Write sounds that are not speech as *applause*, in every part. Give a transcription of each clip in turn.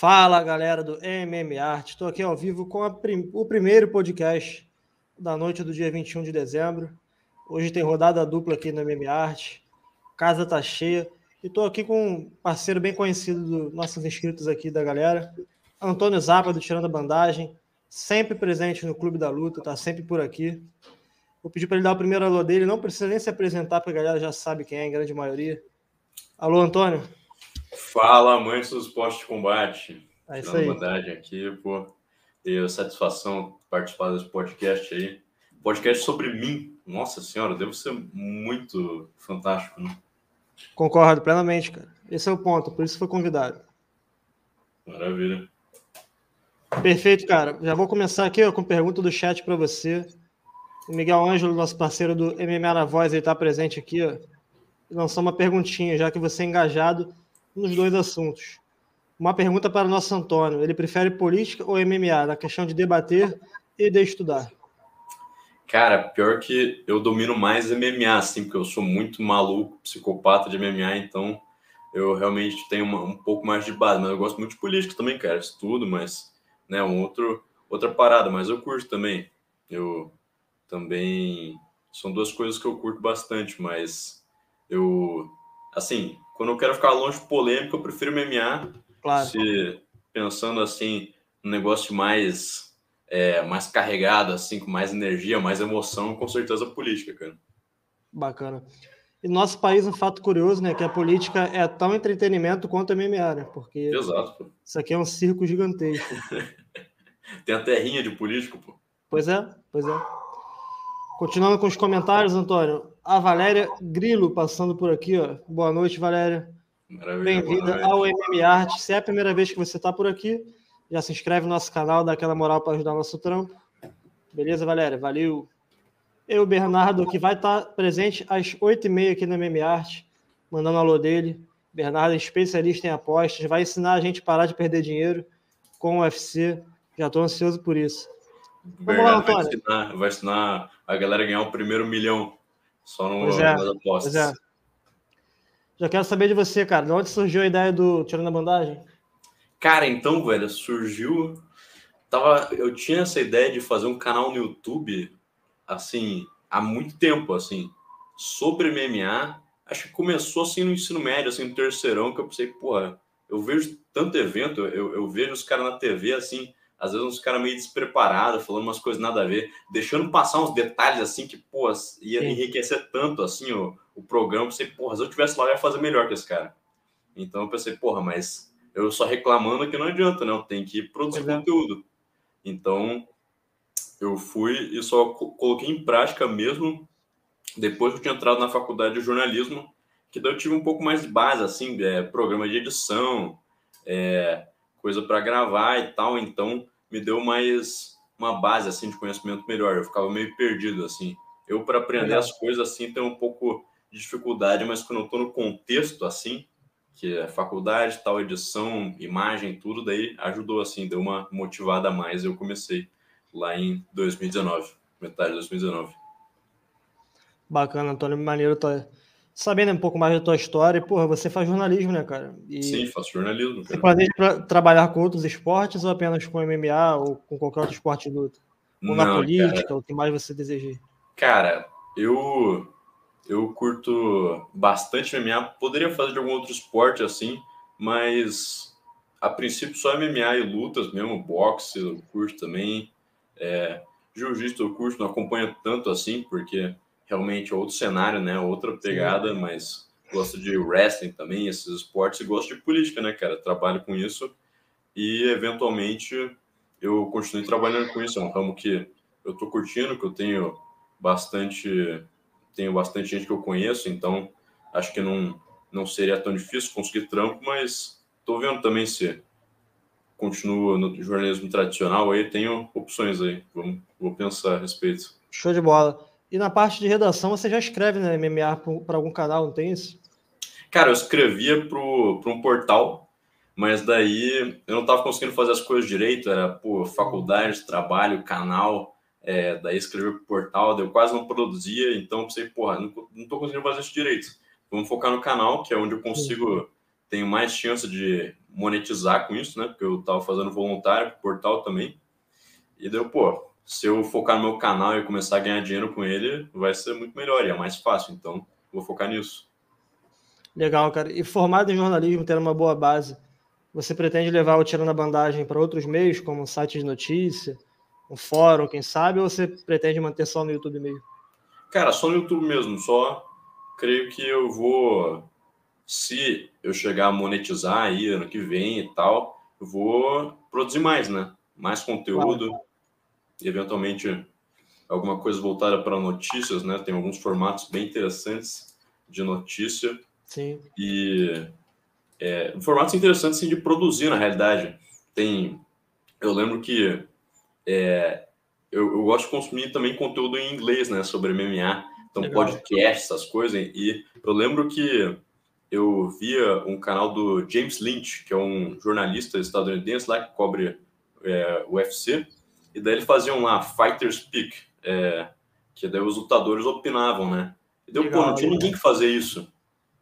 Fala galera do MM estou aqui ao vivo com prim o primeiro podcast da noite do dia 21 de dezembro. Hoje tem rodada dupla aqui no MM casa tá cheia e estou aqui com um parceiro bem conhecido dos nossos inscritos aqui da galera, Antônio Zappa do Tirando a Bandagem, sempre presente no Clube da Luta, tá sempre por aqui. Vou pedir para ele dar o primeiro alô dele, não precisa nem se apresentar, porque a galera já sabe quem é, em grande maioria. Alô, Antônio. Fala, amantes dos postos de combate. É isso aí. Aqui, pô. Tenho satisfação participar desse podcast aí. Podcast sobre mim. Nossa senhora, deve ser muito fantástico, né? Concordo plenamente, cara. Esse é o ponto, por isso foi convidado. Maravilha. Perfeito, cara. Já vou começar aqui ó, com pergunta do chat para você. O Miguel Ângelo, nosso parceiro do MMA na Voz, ele está presente aqui. Ó. Lançou uma perguntinha, já que você é engajado nos dois assuntos. Uma pergunta para o nosso Antônio: ele prefere política ou MMA na questão de debater e de estudar? Cara, pior que eu domino mais MMA, assim, porque eu sou muito maluco, psicopata de MMA, então eu realmente tenho uma, um pouco mais de base, mas eu gosto muito de política também, cara, estudo, mas, né, um outro, outra parada, mas eu curto também. Eu também, são duas coisas que eu curto bastante, mas eu, assim, quando eu quero ficar longe de polêmica, eu prefiro MMA. Claro. Se, pensando assim, um negócio mais, é, mais carregado, assim, com mais energia, mais emoção, com certeza política, cara. Bacana. E nosso país, um fato curioso, né? Que a política é tão entretenimento quanto a MMA, né? Porque Exato, isso aqui é um circo gigantesco. *laughs* Tem a terrinha de político, pô. Pois é, pois é. Continuando com os comentários, Antônio. A Valéria Grilo passando por aqui, ó. Boa noite, Valéria. Bem-vinda ao MM Art. Se é a primeira vez que você está por aqui, já se inscreve no nosso canal, dá aquela moral para ajudar nosso trampo. Beleza, Valéria? Valeu. Eu, Bernardo, que vai estar tá presente às 8h30 aqui no MM Art, mandando alô dele. Bernardo é especialista em apostas, vai ensinar a gente a parar de perder dinheiro com o UFC. Já estou ansioso por isso. Vamos lá, Antônio. Vai ensinar, vai ensinar a galera a ganhar o primeiro milhão só no, pois é, nas apostas. Pois é. Já quero saber de você, cara. De onde surgiu a ideia do Tirando a Bandagem? Cara, então, velho, surgiu. Tava, eu tinha essa ideia de fazer um canal no YouTube, assim, há muito tempo, assim, sobre MMA. Acho que começou assim no ensino médio, assim, no terceirão, que eu pensei, porra, eu vejo tanto evento, eu, eu vejo os caras na TV, assim, às vezes uns caras meio despreparados, falando umas coisas nada a ver, deixando passar uns detalhes assim que, pô, ia Sim. enriquecer tanto assim o, o programa. Eu pensei, porra, se eu tivesse lá, eu ia fazer melhor que esse cara. Então eu pensei, porra, mas eu só reclamando que não adianta, né? Eu tenho que produzir é. conteúdo. Então eu fui e só coloquei em prática mesmo depois que eu tinha entrado na faculdade de jornalismo, que daí eu tive um pouco mais de base, assim, é, programa de edição, é, coisa para gravar e tal, então me deu mais uma base assim de conhecimento melhor. Eu ficava meio perdido assim. Eu para aprender as coisas assim tenho um pouco de dificuldade, mas quando eu estou no contexto assim, que é faculdade, tal edição, imagem, tudo daí ajudou assim, deu uma motivada a mais. Eu comecei lá em 2019, metade de 2019. Bacana, Antônio, maneiro tá sabendo um pouco mais da tua história, porra, você faz jornalismo, né, cara? E Sim, faço jornalismo. Você planeja trabalhar com outros esportes ou apenas com MMA ou com qualquer outro esporte de luta? Ou Não, na política, cara. o que mais você deseja? Cara, eu eu curto bastante MMA, poderia fazer de algum outro esporte assim, mas a princípio só MMA e lutas mesmo, boxe eu curto também, é, jiu-jitsu eu curto, não acompanho tanto assim, porque realmente outro cenário, né? Outra pegada, Sim. mas gosto de wrestling também, esses esportes, e gosto de política, né, cara? Trabalho com isso e, eventualmente, eu continuo trabalhando com isso. É um ramo que eu tô curtindo, que eu tenho bastante, tenho bastante gente que eu conheço, então acho que não, não seria tão difícil conseguir trampo, mas tô vendo também se continuo no jornalismo tradicional aí, tenho opções aí, vamos, vou pensar a respeito. Show de bola. E na parte de redação, você já escreve na né, MMA para algum canal, não tem isso? Cara, eu escrevia para um portal, mas daí eu não estava conseguindo fazer as coisas direito, era por faculdade, trabalho, canal, é, daí escrever para o portal, eu quase não produzia, então eu pensei, porra, não, tô conseguindo fazer isso direito. Vamos focar no canal, que é onde eu consigo tenho mais chance de monetizar com isso, né? Porque eu tava fazendo voluntário pro portal também. E deu, pô, se eu focar no meu canal e começar a ganhar dinheiro com ele, vai ser muito melhor e é mais fácil. Então, vou focar nisso. Legal, cara. E formado em jornalismo, tendo uma boa base, você pretende levar o Tirando a Bandagem para outros meios, como um site de notícia, um fórum, quem sabe, ou você pretende manter só no YouTube mesmo? Cara, só no YouTube mesmo. Só creio que eu vou, se eu chegar a monetizar aí ano que vem e tal, eu vou produzir mais, né? Mais conteúdo claro. Eventualmente alguma coisa voltada para notícias, né? Tem alguns formatos bem interessantes de notícia. Sim. E é, formatos interessantes assim, de produzir, na realidade. Tem. Eu lembro que é, eu, eu, gosto de consumir também conteúdo em inglês, né? Sobre MMA. Então, Legal. podcast, essas coisas. E eu lembro que eu via um canal do James Lynch, que é um jornalista estadunidense lá que cobre é, UFC. E daí ele faziam lá Fighters Pick, é, que daí os lutadores opinavam, né? E deu, Legal, pô, não tinha ninguém que fazer isso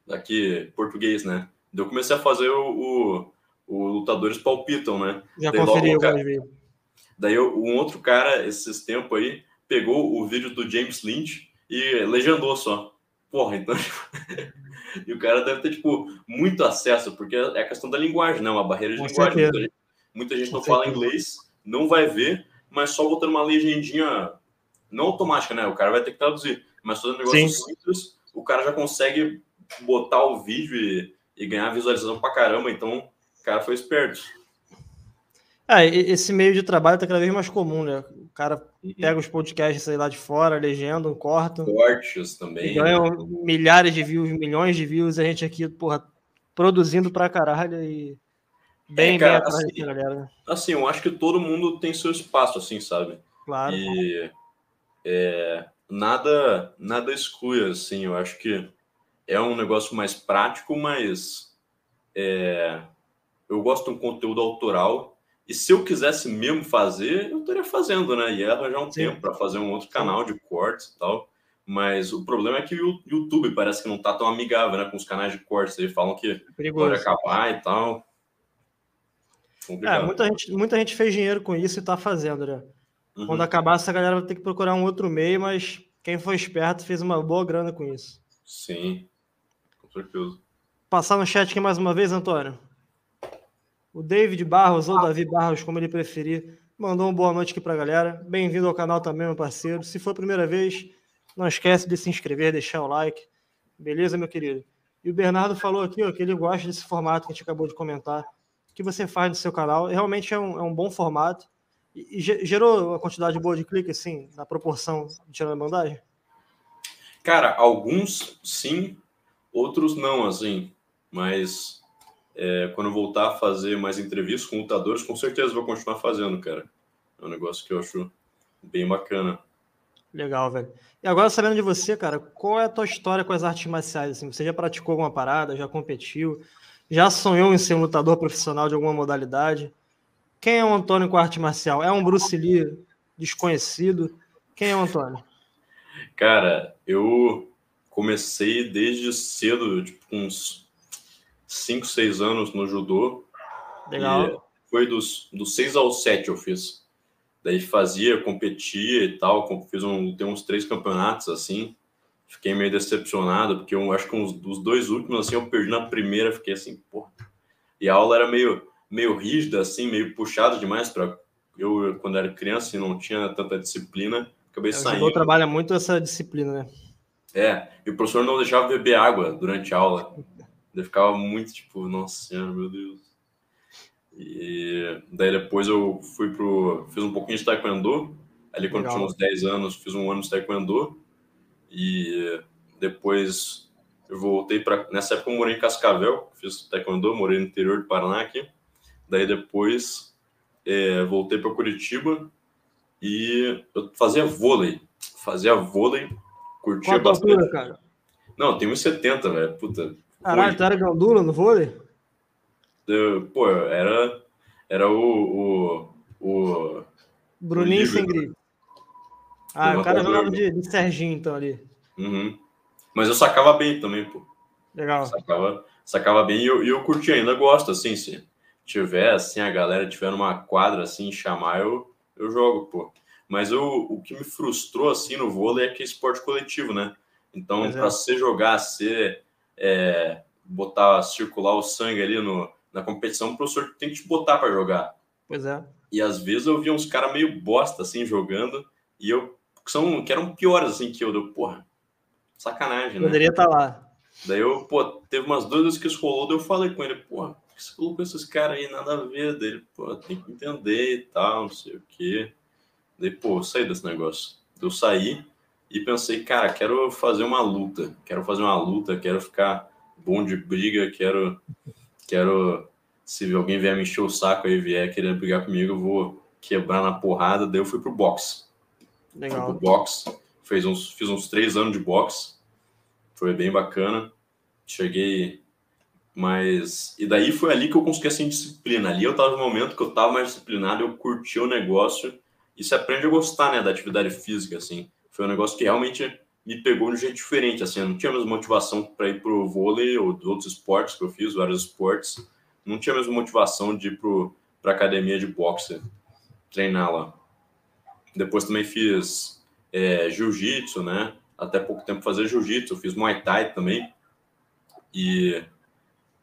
daqui português, né? Daí eu comecei a fazer o, o, o Lutadores Palpitam, né? Já daí, logo, cara, Daí eu, um outro cara, esses tempos aí, pegou o vídeo do James Lynch e legendou só. Porra, então. *laughs* e o cara deve ter, tipo, muito acesso, porque é a questão da linguagem, não, né? a barreira de Com linguagem. Muita gente, muita gente não fala inglês, não vai ver, mas só botando uma legendinha não automática, né? O cara vai ter que traduzir, mas fazendo negócio simples, o cara já consegue botar o vídeo e, e ganhar visualização pra caramba. Então, o cara foi esperto. É, esse meio de trabalho tá cada vez mais comum, né? O cara pega os podcasts aí lá de fora, legendam, cortam. Cortes também. Ganham né? milhares de views, milhões de views, a gente aqui, porra, produzindo pra caralho e bem, é, cara, bem assim, galera. Assim, eu acho que todo mundo tem seu espaço, assim, sabe? Claro. E é, nada, nada exclui, assim, eu acho que é um negócio mais prático, mas é, eu gosto de um conteúdo autoral. E se eu quisesse mesmo fazer, eu estaria fazendo, né? Ia arranjar um Sim. tempo para fazer um outro canal de cortes e tal. Mas o problema é que o YouTube parece que não tá tão amigável né, com os canais de cortes. Eles falam que Perigoso. pode acabar e tal. É, muita, gente, muita gente fez dinheiro com isso e tá fazendo, né? Uhum. Quando acabar, essa galera vai ter que procurar um outro meio, mas quem foi esperto fez uma boa grana com isso. Sim certeza. Passar no chat aqui mais uma vez, Antônio. O David Barros, ou Davi Barros, como ele preferir, mandou uma boa noite aqui para a galera. Bem-vindo ao canal também, meu parceiro. Se for a primeira vez, não esquece de se inscrever, deixar o like. Beleza, meu querido? E o Bernardo falou aqui ó, que ele gosta desse formato que a gente acabou de comentar, que você faz no seu canal. Realmente é um, é um bom formato. E, e gerou uma quantidade boa de cliques, assim, na proporção de tirar a bandagem? Cara, alguns sim, Outros não, assim, mas é, quando voltar a fazer mais entrevistas com lutadores, com certeza vou continuar fazendo, cara. É um negócio que eu acho bem bacana. Legal, velho. E agora, sabendo de você, cara, qual é a tua história com as artes marciais? Assim, você já praticou alguma parada, já competiu, já sonhou em ser um lutador profissional de alguma modalidade? Quem é o Antônio com arte marcial? É um Bruce Lee desconhecido? Quem é o Antônio? Cara, eu comecei desde cedo, tipo, uns 5, 6 anos no judô. Legal. foi dos, dos 6 aos 7 eu fiz. Daí fazia, competia e tal, fiz um, tem uns três campeonatos assim. Fiquei meio decepcionado, porque eu acho que uns, dos dois últimos, assim, eu perdi na primeira, fiquei assim, porra. E a aula era meio, meio rígida, assim, meio puxada demais para eu, quando era criança e não tinha tanta disciplina, acabei é, saindo. O trabalha muito essa disciplina, né? É, e o professor não deixava beber água durante a aula. Ele ficava muito tipo, nossa senhora, meu Deus. E daí depois eu fui pro. Fiz um pouquinho de taekwondo. Ali quando Legal. tinha uns 10 anos, fiz um ano de taekwondo. E depois eu voltei para. Nessa época eu morei em Cascavel, fiz taekwondo, morei no interior do Paraná aqui. Daí depois é, voltei para Curitiba e eu fazia vôlei. Fazia vôlei Curtia Qual bastante. Altura, cara? Não, tem uns 70, velho. Puta. Caralho, tu era gandula no vôlei? Eu, pô, era, era o. o, o Bruninho o sem. Ah, o cara jogava de, de Serginho, então, ali. Uhum. Mas eu sacava bem também, pô. Legal. Sacava, sacava bem e eu, eu curti ainda, gosto, assim, se tiver, assim, a galera tiver numa quadra, assim, chamar, eu, eu jogo, pô. Mas eu, o que me frustrou, assim, no vôlei é que é esporte coletivo, né? Então, é. para você jogar, você é, botar, circular o sangue ali no, na competição, o professor tem que te botar para jogar. Pois é. E às vezes eu via uns caras meio bosta, assim, jogando, e eu, que, são, que eram piores, assim, que eu, deu, porra, sacanagem, né? Poderia estar tá lá. Daí eu, pô, teve umas dúvidas que isso rolou, daí eu falei com ele, pô, por que você colocou esses caras aí, nada a ver dele, pô, tem que entender e tal, não sei o quê. Daí, pô, eu saí desse negócio. Eu saí e pensei, cara, quero fazer uma luta, quero fazer uma luta, quero ficar bom de briga, quero, quero, se alguém vier me encher o saco aí, vier querer brigar comigo, eu vou quebrar na porrada. Daí eu fui pro boxe. Legal. Fui boxe, fez uns, fiz uns três anos de boxe, foi bem bacana. Cheguei mas. E daí foi ali que eu consegui assim disciplina. Ali eu tava no momento que eu tava mais disciplinado, eu curti o negócio. E você aprende a gostar, né, da atividade física, assim. Foi um negócio que realmente me pegou de um jeito diferente, assim. Eu não tinha a mesma motivação para ir pro vôlei ou outros esportes que eu fiz, vários esportes. Não tinha a mesma motivação de ir pro, pra academia de boxe, treinar lá. Depois também fiz é, jiu-jitsu, né? até pouco tempo fazer jiu-jitsu, fiz muay thai também. E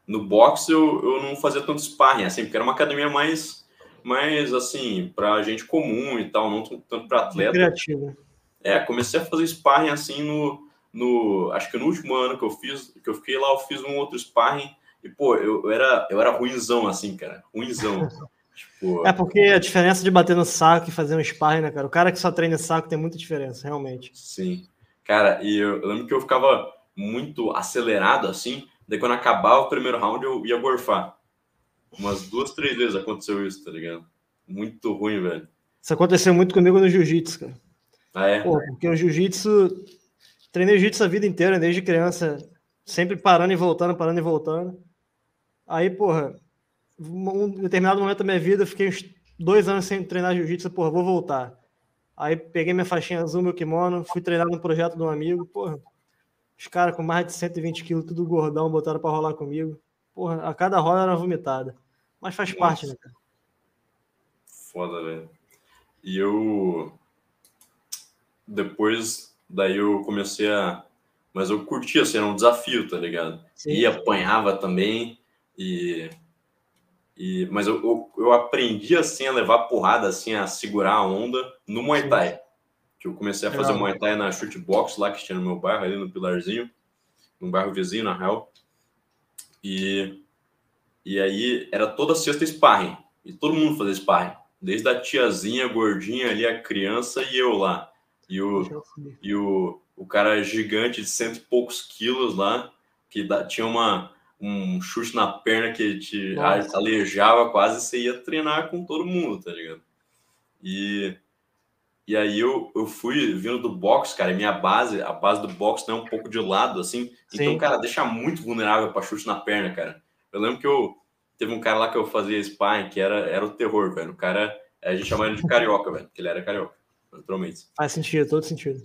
no boxe eu, eu não fazia tanto sparring, assim, porque era uma academia mais, mais assim, para gente comum e tal, não tanto para atleta. Criativo. É, comecei a fazer sparring assim no, no. Acho que no último ano que eu fiz, que eu fiquei lá, eu fiz um outro sparring. E, pô, eu, eu era, eu era ruimzão, assim, cara. Ruimzão. *laughs* É porque a diferença de bater no saco e fazer um sparring, né, cara? O cara que só treina saco tem muita diferença, realmente. Sim. Cara, e eu, eu, lembro que eu ficava muito acelerado assim, daí quando acabava o primeiro round eu ia gorfar. Umas duas, três vezes aconteceu isso, tá ligado? Muito ruim, velho. Isso aconteceu muito comigo no jiu-jitsu, cara. Ah, é? Pô, porque o jiu-jitsu. Treinei jiu-jitsu a vida inteira, desde criança, sempre parando e voltando, parando e voltando. Aí, porra, um determinado momento da minha vida, eu fiquei uns dois anos sem treinar jiu-jitsu, porra, vou voltar. Aí peguei minha faixinha azul, meu kimono, fui treinar no projeto de um amigo, porra. Os caras com mais de 120 quilos, tudo gordão, botaram para rolar comigo. Porra, a cada roda era vomitada. Mas faz Nossa. parte, né, cara? Foda, velho. E eu. Depois, daí eu comecei a. Mas eu curtia, assim, era um desafio, tá ligado? Sim. E apanhava também. E e, mas eu, eu, eu, aprendi assim a levar porrada, assim, a segurar a onda no Muay Thai. Que eu comecei a fazer Legal. Muay Thai na shootbox lá que tinha no meu bairro, ali no Pilarzinho, no bairro vizinho, na real. E, e aí era toda sexta sparring. E todo mundo fazia sparring. Desde a tiazinha gordinha ali, a criança e eu lá. E o, e o, o cara gigante de cento e poucos quilos lá, que da, tinha uma, um chute na perna que te Nossa. aleijava quase, você ia treinar com todo mundo, tá ligado? E, e aí eu, eu fui vindo do boxe, cara, e minha base, a base do boxe é um pouco de lado, assim. Então, Sim. Então, cara, deixa muito vulnerável para chute na perna, cara. Eu lembro que eu teve um cara lá que eu fazia sparring, que era, era o terror, velho. O cara, a gente chamava ele de carioca, velho, porque ele era carioca, naturalmente. Faz sentido, todo sentido.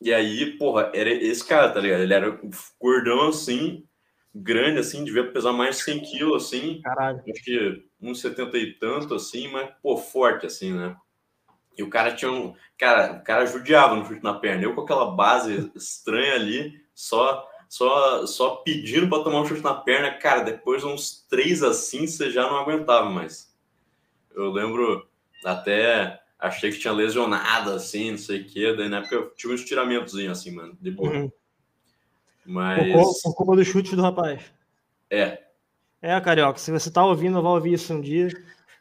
E aí, porra, era esse cara, tá ligado? Ele era gordão assim, grande, assim, devia pesar mais de 100 quilos, assim. Caralho. Acho que uns 70 e tanto, assim, mas, pô, forte, assim, né? E o cara tinha um. Cara, o cara judiava no chute na perna. Eu com aquela base estranha ali, só só só pedindo para tomar um chute na perna. Cara, depois uns três assim, você já não aguentava mais. Eu lembro até. Achei que tinha lesionado, assim, não sei o quê. Daí na época eu tive um estiramentozinho, assim, mano, de boa. Uhum. Mas. Por, culpa do chute do rapaz. É. É, Carioca, se você tá ouvindo, vai ouvir isso um dia.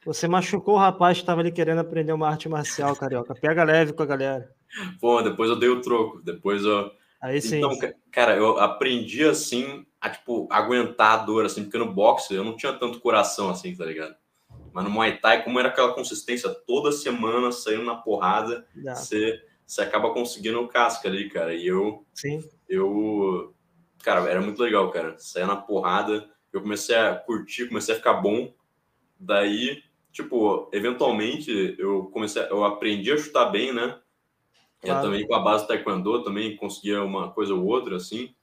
Você machucou o rapaz que estava ali querendo aprender uma arte marcial, Carioca. Pega leve com a galera. Pô, depois eu dei o troco. Depois eu. Aí sim. Então, cara, eu aprendi assim a, tipo, aguentar a dor, assim, porque no boxe eu não tinha tanto coração assim, tá ligado? Mas no Muay Thai, como era aquela consistência toda semana, saindo na porrada, você, você acaba conseguindo o casca ali, cara. E eu. Sim. Eu cara, era muito legal, cara. Saia na porrada, eu comecei a curtir, comecei a ficar bom. Daí, tipo, eventualmente eu comecei, eu aprendi a chutar bem, né? Claro. também com a base do taekwondo também conseguia uma coisa ou outra assim.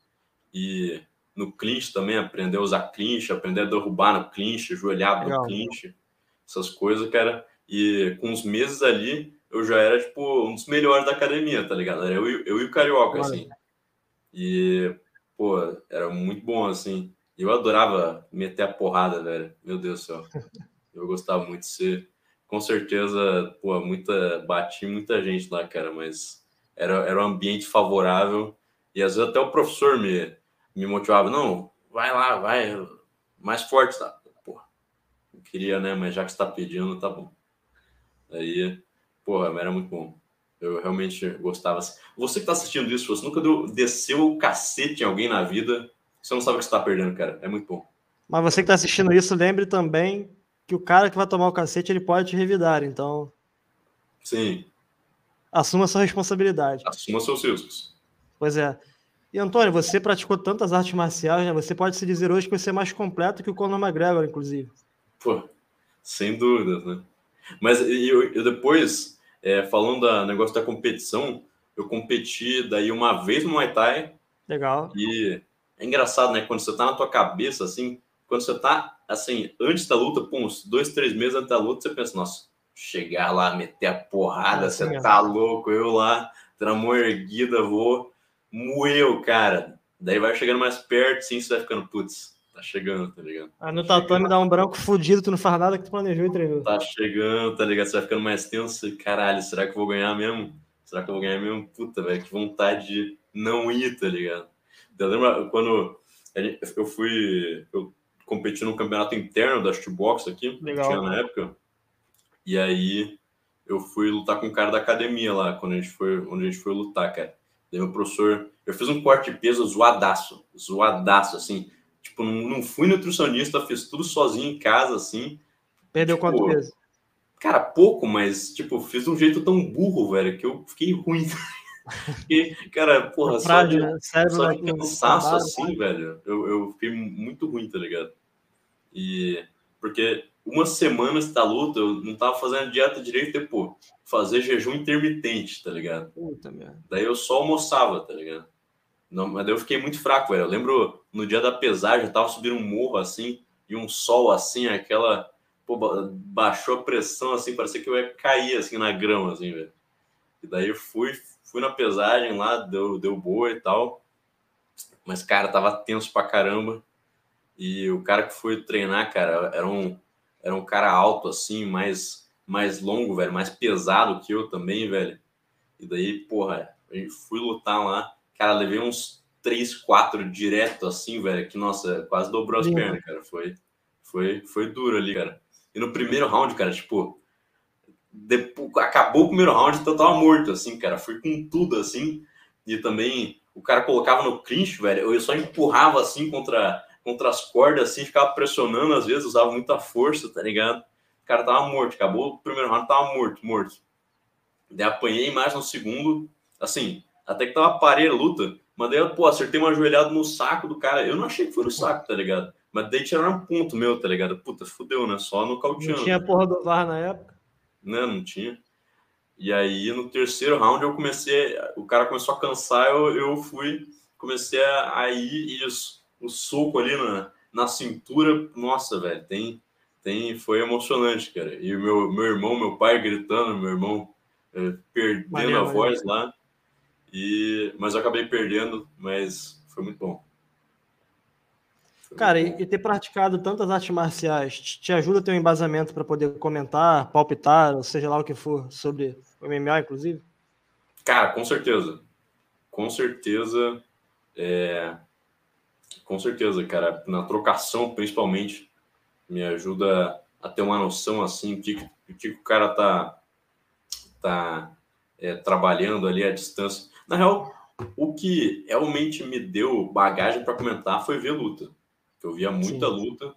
E no clinch também, aprender a usar clinch, aprender a derrubar no clinch, joelhado no clinch, essas coisas, cara. E com uns meses ali, eu já era, tipo, um dos melhores da academia, tá ligado? Eu, eu e o Carioca, assim. E, pô, era muito bom, assim. Eu adorava meter a porrada, velho. Meu Deus do céu. Eu gostava muito de ser. Com certeza, pô, muita, bati muita gente lá, cara, mas era, era um ambiente favorável. E às vezes até o professor me, me motivava, não, vai lá, vai, mais forte, tá? Porra, não queria, né? Mas já que está pedindo, tá bom. Aí, porra, era muito bom. Eu realmente gostava. Você que tá assistindo isso, você nunca deu, desceu o cacete em alguém na vida, você não sabe o que você tá perdendo, cara. É muito bom. Mas você que tá assistindo isso, lembre também que o cara que vai tomar o cacete, ele pode te revidar, então... Sim. Assuma sua responsabilidade. Assuma seus riscos. Pois é. E Antônio, você praticou tantas artes marciais, né? Você pode se dizer hoje que você é mais completo que o Conor McGregor, inclusive. Pô, sem dúvidas, né? Mas eu, eu depois, é, falando do negócio da competição, eu competi daí uma vez no Muay Thai. Legal. E é engraçado, né? Quando você tá na tua cabeça, assim, quando você tá, assim, antes da luta, pô, uns dois, três meses antes da luta, você pensa, nossa, chegar lá, meter a porrada, é, você tá louco, eu lá, tramão erguida, vou moeu, cara. Daí vai chegando mais perto, sim, você vai ficando, putz, tá chegando, tá ligado? Ah, no tatame dá um branco fudido, tu não faz nada que tu planejou e treinou. Tá chegando, tá ligado? Você vai ficando mais tenso. Caralho, será que eu vou ganhar mesmo? Será que eu vou ganhar mesmo? Puta, velho, que vontade de não ir, tá ligado? Eu lembro quando eu fui. Eu competi no campeonato interno da shootbox aqui, Legal. tinha na época. E aí eu fui lutar com o cara da academia lá, quando a gente foi, onde a gente foi lutar, cara. Daí meu professor, eu fiz um corte de peso zoadaço, zoadaço, assim. Tipo, não, não fui nutricionista, fiz tudo sozinho em casa, assim. Perdeu tipo, quanto peso? Cara, pouco, mas, tipo, fiz de um jeito tão burro, velho, que eu fiquei ruim. *laughs* cara, porra, é só de, né? só de cansaço, assim, velho, eu, eu fiquei muito ruim, tá ligado? E, porque uma semana antes da luta, eu não tava fazendo dieta direito, pô, fazer jejum intermitente, tá ligado? Puta merda. Daí eu só almoçava, tá ligado? Não, mas eu fiquei muito fraco, velho. Eu lembro no dia da pesagem, eu tava subindo um morro assim, e um sol assim, aquela. Pô, baixou a pressão assim, parecia que eu ia cair assim na grama, assim, velho. E daí eu fui, fui na pesagem lá, deu, deu boa e tal. Mas, cara, tava tenso pra caramba. E o cara que foi treinar, cara, era um, era um cara alto, assim, mais mais longo, velho, mais pesado que eu também, velho. E daí, porra, fui lutar lá, cara, levei uns 3, 4 direto assim, velho, que nossa, quase dobrou as Sim. pernas, cara. Foi, foi, foi duro ali, cara. E no primeiro round, cara, tipo, depois, acabou o primeiro round, então eu tava morto, assim, cara. Fui com tudo, assim. E também o cara colocava no clinch, velho. Eu só empurrava assim contra, contra as cordas, assim, ficava pressionando, às vezes usava muita força, tá ligado? cara tava morto. Acabou o primeiro round, tava morto, morto. Daí apanhei mais no segundo, assim, até que tava parei a luta. Mas daí, pô, acertei uma joelhada no saco do cara. Eu não achei que foi no saco, tá ligado? Mas daí tiraram um ponto meu, tá ligado? Puta, fudeu, né? Só no cauteando. Não tinha porra do VAR na época? Não, não tinha. E aí, no terceiro round, eu comecei. O cara começou a cansar, eu, eu fui, comecei a, ir isso. O soco ali na, na cintura. Nossa, velho, tem tem, foi emocionante, cara. E o meu, meu irmão, meu pai gritando, meu irmão é, perdendo a voz lá. E, mas eu acabei perdendo, mas foi muito bom. Foi cara, muito bom. E, e, ter praticado tantas artes marciais te, ajuda a ter um embasamento para poder comentar, palpitar, ou seja lá o que for, sobre o MMA, inclusive? Cara, com certeza. Com certeza. É... Com certeza, cara. Na trocação, principalmente me ajuda a ter uma noção assim o que, o que o cara tá, tá é, trabalhando ali à distância. Na real, o que realmente me deu bagagem para comentar foi ver luta. Eu via muita Sim. luta,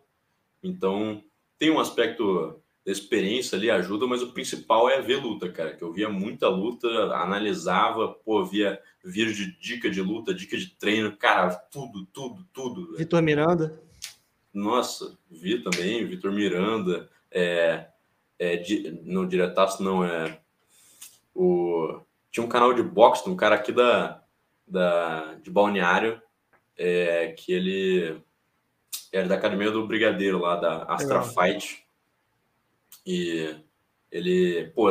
então tem um aspecto da experiência ali, ajuda, mas o principal é ver luta, cara. Que eu via muita luta, analisava, pô, via vídeo de dica de luta, dica de treino, cara, tudo, tudo, tudo. Vitor Miranda. Nossa, vi também, Vitor Miranda, é, é, no Diretaço não, é o, tinha um canal de boxe, um cara aqui da, da, de Balneário, é, que ele era da academia do Brigadeiro lá, da Astra Legal. Fight. E ele, pô,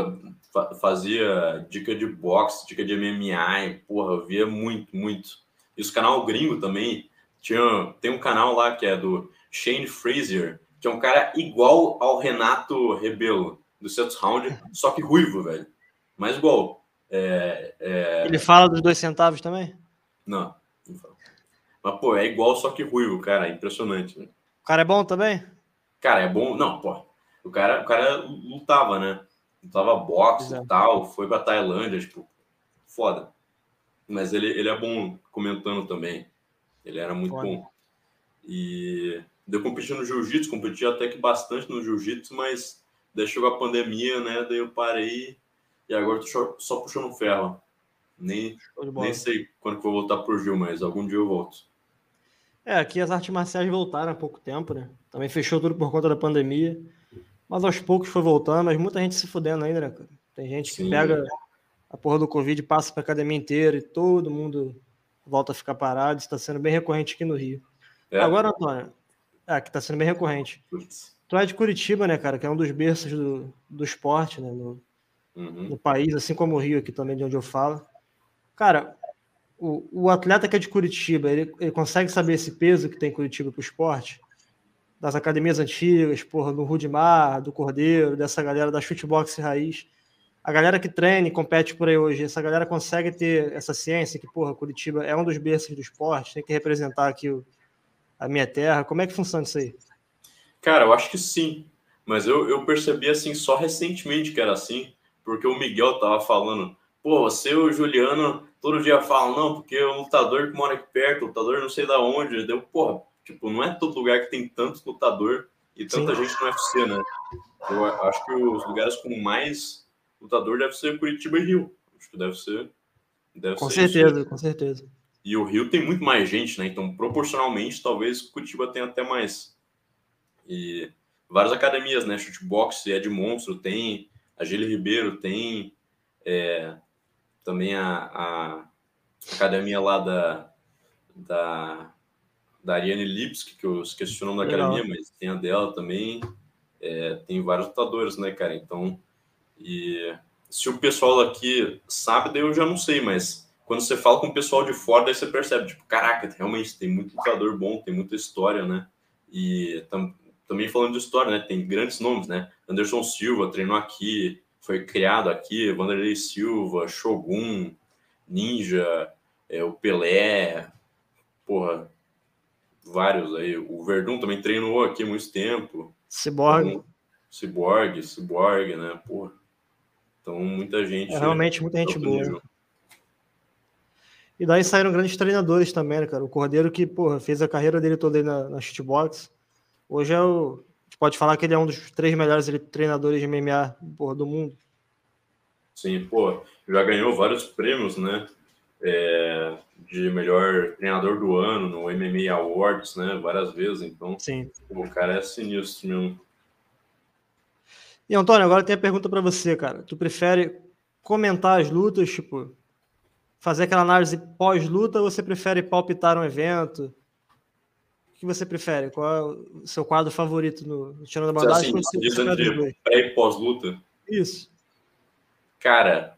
fazia dica de boxe, dica de MMA, e, porra, eu via muito, muito. E os canal gringo também, tinha, tem um canal lá que é do Shane Fraser, que é um cara igual ao Renato Rebelo, do Santos Round, só que ruivo, velho. Mas igual. É, é... Ele fala dos dois centavos também? Não, não fala. Mas, pô, é igual, só que ruivo, cara. É impressionante. Né? O cara é bom também? Cara, é bom. Não, pô. O cara, o cara lutava, né? Lutava boxe e tal. Foi pra Tailândia, tipo, foda. Mas ele, ele é bom comentando também. Ele era muito foda. bom. E deu competir no jiu-jitsu, competi até que bastante no jiu-jitsu, mas daí chegou a pandemia, né? Daí eu parei e agora tô só, só puxando ferro. Nem, nem sei quando que vou voltar pro Gil, mas algum dia eu volto. É, aqui as artes marciais voltaram há pouco tempo, né? Também fechou tudo por conta da pandemia. Mas aos poucos foi voltando, mas muita gente se fudendo ainda, né, cara? Tem gente que Sim. pega a porra do Covid, passa pra academia inteira e todo mundo volta a ficar parado. Isso tá sendo bem recorrente aqui no Rio. É. Agora, Antônio, é, que tá sendo bem recorrente. Putz. Tu é de Curitiba, né, cara? Que é um dos berços do, do esporte, né? No, uhum. no país, assim como o Rio aqui também, de onde eu falo. Cara, o, o atleta que é de Curitiba, ele, ele consegue saber esse peso que tem Curitiba para o esporte? Das academias antigas, porra, do Rudimar, do Cordeiro, dessa galera da chutebox raiz. A galera que treina e compete por aí hoje, essa galera consegue ter essa ciência que, porra, Curitiba é um dos berços do esporte, tem que representar aqui o, a minha terra. Como é que funciona isso aí? Cara, eu acho que sim. Mas eu, eu percebi assim só recentemente que era assim, porque o Miguel tava falando, pô, você e o Juliano todo dia falam, não, porque o lutador que mora aqui perto, o lutador não sei da onde, deu, porra, tipo, não é todo lugar que tem tanto lutador e tanta Sim. gente no UFC, né? Eu acho que os lugares com mais lutador deve ser Curitiba e Rio. Acho que deve ser. Deve com ser certeza, isso. com certeza. E o Rio tem muito mais gente, né? Então, proporcionalmente, talvez Curitiba tenha até mais. E várias academias, né? Chutebox, Ed Monstro tem, a Gile Ribeiro tem, é, também a, a academia lá da, da, da Ariane Lipski, que eu esqueci o nome da academia, mas tem a dela também. É, tem vários lutadores, né, cara? Então, e se o pessoal aqui sabe, daí eu já não sei, mas quando você fala com o pessoal de fora, daí você percebe, tipo, caraca, realmente tem muito lutador bom, tem muita história, né? E tam, também falando de história, né? Tem grandes nomes, né? Anderson Silva treinou aqui, foi criado aqui, Vanderlei Silva, Shogun, Ninja, é, o Pelé, porra, vários aí. O Verdun também treinou aqui há muito tempo. Cyborg. Então, Cyborg, Cyborg, né, porra. Então, muita gente... É, realmente, muita gente boa. E daí saíram grandes treinadores também, né, cara? O Cordeiro que, porra, fez a carreira dele toda aí na, na shootbox. Hoje é o, gente pode falar que ele é um dos três melhores treinadores de MMA porra, do mundo. Sim, pô, já ganhou vários prêmios, né? É, de melhor treinador do ano no MMA Awards, né? Várias vezes, então. Sim. O cara é sinistro mesmo. E Antônio, agora tem a pergunta para você, cara. Tu prefere comentar as lutas, tipo, fazer aquela análise pós-luta, ou você prefere palpitar um evento? Que você prefere? Qual é o seu quadro favorito no, Tirando da Maldade? Assim, diz entre pré e pós-luta? Isso. Cara,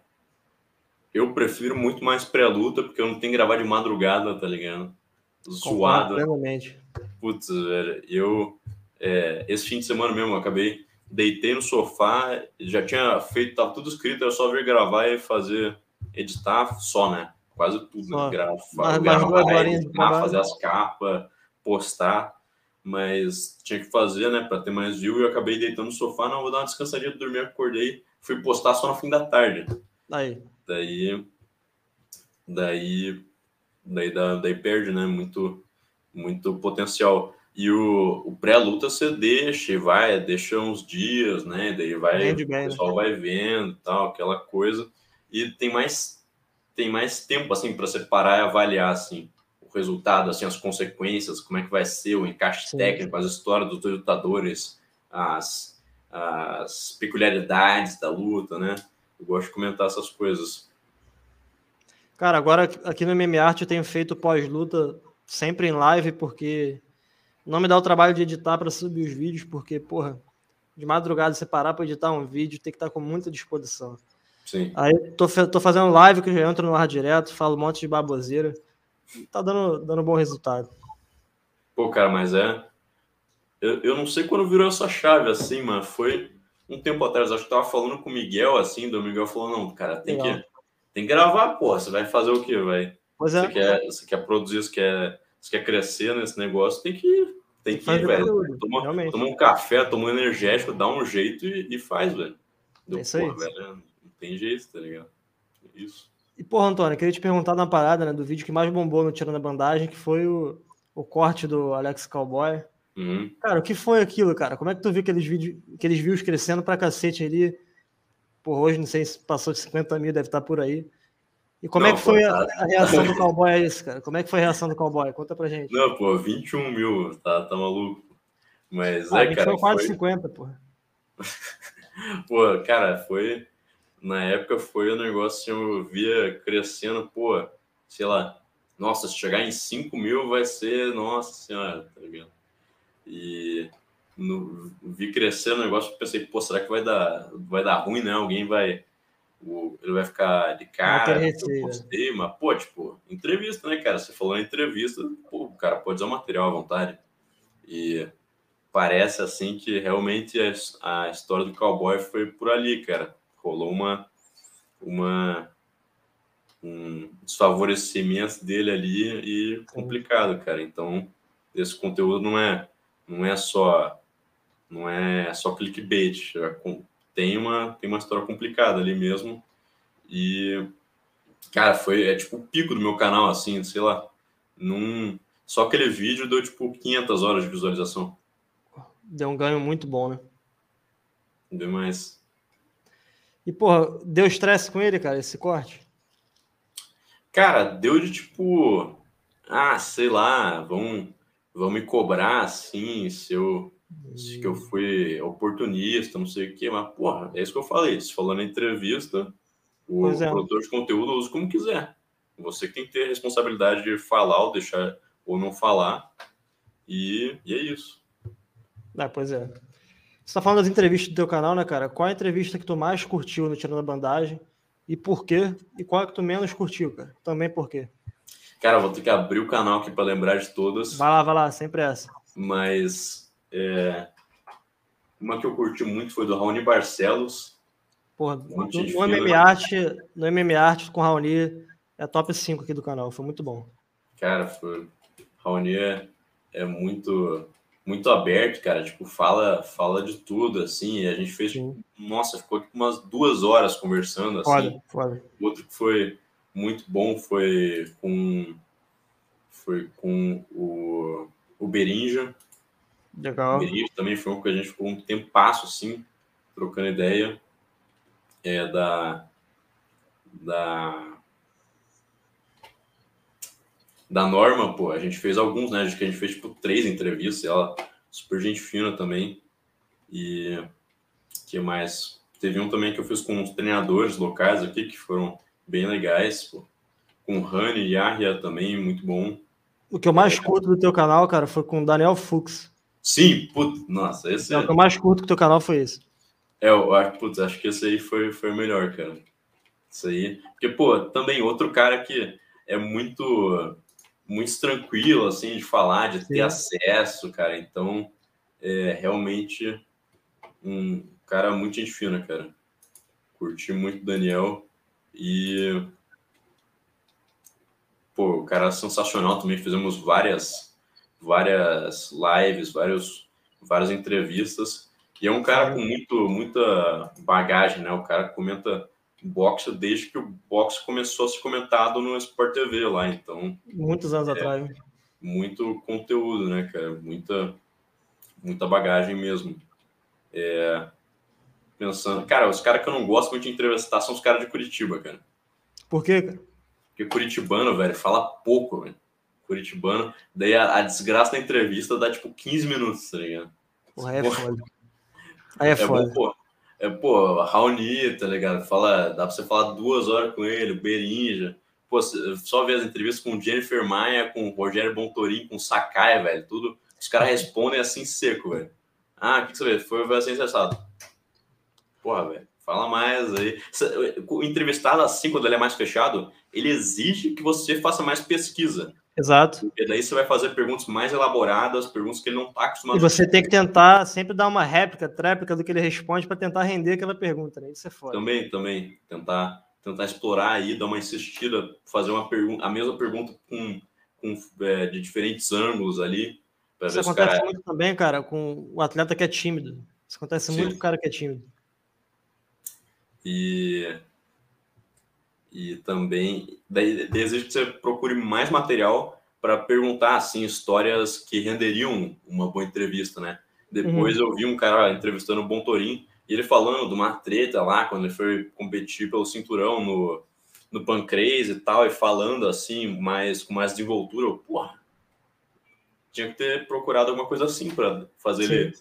eu prefiro muito mais pré-luta, porque eu não tenho que gravar de madrugada, tá ligado? Zoado. Plenamente. Putz, velho, eu... É, esse fim de semana mesmo, acabei... Deitei no sofá, já tinha feito, tava tudo escrito, era só vir gravar e fazer, editar só, né? Quase tudo, né? Gravar, gravar, editar, fazer as capas, postar, mas tinha que fazer, né, para ter mais view. E eu acabei deitando no sofá, não, vou dar uma descansadinha de dormir, acordei, fui postar só no fim da tarde. Aí. Daí, daí, daí, daí, perde, né, muito, muito potencial. E o, o pré-luta você deixa e vai, deixa uns dias, né? Daí vai, o né? pessoal vai vendo tal, aquela coisa. E tem mais, tem mais tempo, assim, para você parar e avaliar, assim resultado, assim, as consequências, como é que vai ser o encaixe Sim. técnico, as histórias dos lutadores, as, as peculiaridades da luta, né? Eu gosto de comentar essas coisas. Cara, agora aqui no MMA Art eu tenho feito pós-luta sempre em live, porque não me dá o trabalho de editar para subir os vídeos, porque, porra, de madrugada você parar para editar um vídeo, tem que estar tá com muita disposição. Sim. Aí tô, tô fazendo live que eu já entro no ar direto, falo um monte de baboseira. Tá dando, dando bom resultado. Pô, cara, mas é. Eu, eu não sei quando virou essa chave assim, mano. Foi um tempo atrás, acho que tava falando com o Miguel assim, do Miguel falou: não, cara, tem que, tem que gravar, pô. Você vai fazer o quê, vai? Pois é. Você quer, você quer produzir, você quer, você quer crescer nesse negócio, tem que tem que ir, velho. Toma, toma, um café, toma um energético, dá um jeito e, e faz, velho. Deu, é isso aí. velho, não tem jeito, tá ligado? Isso. E, porra, Antônio, queria te perguntar na parada, né, do vídeo que mais bombou no Tirando a Bandagem, que foi o, o corte do Alex Cowboy. Uhum. Cara, o que foi aquilo, cara? Como é que tu viu aqueles vídeos, aqueles views crescendo pra cacete ali? Por hoje, não sei se passou de 50 mil, deve estar por aí. E como é não, é que foi a, a, reação do cowboy a isso, cara? Como é que foi a reação do cowboy? Conta pra gente. Não, pô, 21 mil, tá, tá maluco. Mas ah, é, cara. quase foi... 50, pô. *laughs* pô, cara, foi. Na época foi um negócio assim, eu via crescendo, pô, sei lá. Nossa, se chegar em 5 mil vai ser, nossa senhora, tá ligado? E no, vi crescendo o negócio, pensei, pô, será que vai dar, vai dar ruim, né? Alguém vai o, ele vai ficar de cara, eu postei, mas, pô, tipo, entrevista, né, cara? Você falou em entrevista, pô, o cara pode usar material à vontade. E parece, assim, que realmente a, a história do cowboy foi por ali, cara. Rolou uma, uma, um desfavorecimento dele ali e complicado, cara. Então, esse conteúdo não é, não é só não é só clickbait, é tem uma, tem uma história complicada ali mesmo. E, cara, foi é tipo o pico do meu canal, assim, sei lá. Num, só aquele vídeo deu tipo 500 horas de visualização. Deu um ganho muito bom, né? Demais. E, porra, deu estresse com ele, cara, esse corte? Cara, deu de tipo. Ah, sei lá, vão, vão me cobrar assim se eu que eu fui oportunista, não sei o quê, mas, porra, é isso que eu falei. Se falando na entrevista, o é. produtor de conteúdo usa como quiser. Você que tem que ter a responsabilidade de falar ou deixar ou não falar. E, e é isso. Ah, pois é. Você tá falando das entrevistas do teu canal, né, cara? Qual a entrevista que tu mais curtiu no Tirando a Bandagem? E por quê? E qual é que tu menos curtiu, cara? Também por quê? Cara, vou ter que abrir o canal aqui para lembrar de todas. Vai lá, vai lá, sempre essa. Mas é, uma que eu curti muito foi do Raoni Barcelos. Porra, no, no MMA Art, no MMA Art com Raoni é top 5 aqui do canal, foi muito bom. Cara, foi. Raoni é, é muito muito aberto, cara, tipo, fala, fala de tudo, assim, e a gente fez, tipo, nossa, ficou tipo umas duas horas conversando, assim. Foda, foda. Outro que foi muito bom foi com, foi com o, o Berinja, Legal. O também foi um que a gente ficou um tempo passo assim, trocando ideia. É, da, da, da Norma, pô, a gente fez alguns, né? Acho que a gente fez tipo três entrevistas, ela super gente fina também. E que mais? Teve um também que eu fiz com os treinadores locais aqui, que foram bem legais, pô. Com o Rani e Yahya também, muito bom. O que eu mais é, curto do teu canal, cara, foi com o Daniel Fux. Sim, putz, nossa, esse é. O que eu mais curto que teu canal foi esse. É, eu acho, putz, acho que esse aí foi, foi o melhor, cara. Isso aí. Porque, pô, também outro cara que é muito, muito tranquilo, assim, de falar, de ter Sim. acesso, cara. Então, é realmente um cara muito gente fina, cara. Curti muito o Daniel e. Pô, o cara é sensacional também. Fizemos várias várias lives, vários, várias entrevistas. E é um cara com muito, muita bagagem, né? O cara comenta boxe desde que o boxe começou a ser comentado no Sport TV lá, então... Muitos anos é, atrás. Muito conteúdo, né, cara? Muita, muita bagagem mesmo. É, pensando... Cara, os caras que eu não gosto muito de entrevistar são os caras de Curitiba, cara. Por quê, cara? Porque curitibano, velho, fala pouco, velho curitibano. Daí a, a, desgraça da entrevista dá tipo 15 minutos, tá ligado? Porra, é foda. Aí é, é foda. Bom, é, pô, Raoni, tá ligado? Fala, dá pra você falar duas horas com ele, Berinja. Pô, só ver as entrevistas com Jennifer Maia, com Rogério Bontorin, com Sakai, velho, tudo. Os caras respondem assim seco, velho. Ah, o que, que você vê? Foi assim acessado. Porra, velho. Fala mais aí. O entrevistado, assim, quando ele é mais fechado, ele exige que você faça mais pesquisa. Exato. E daí você vai fazer perguntas mais elaboradas, perguntas que ele não está acostumado E você tem que tentar sempre dar uma réplica, tréplica do que ele responde para tentar render aquela pergunta, né? Isso é foda. Também, também. Tentar, tentar explorar aí, dar uma insistida, fazer uma pergunta, a mesma pergunta com, com é, de diferentes ângulos ali. Isso acontece cara... muito também, cara, com o atleta que é tímido. Isso acontece Sim. muito com o cara que é tímido. E, e também daí, desejo que você procure mais material para perguntar assim histórias que renderiam uma boa entrevista, né? Depois uhum. eu vi um cara entrevistando o Bontorim e ele falando de uma treta lá quando ele foi competir pelo cinturão no no Pancrase e tal e falando assim mais com mais desenvoltura, eu, porra, tinha que ter procurado alguma coisa assim para fazer Sim. ele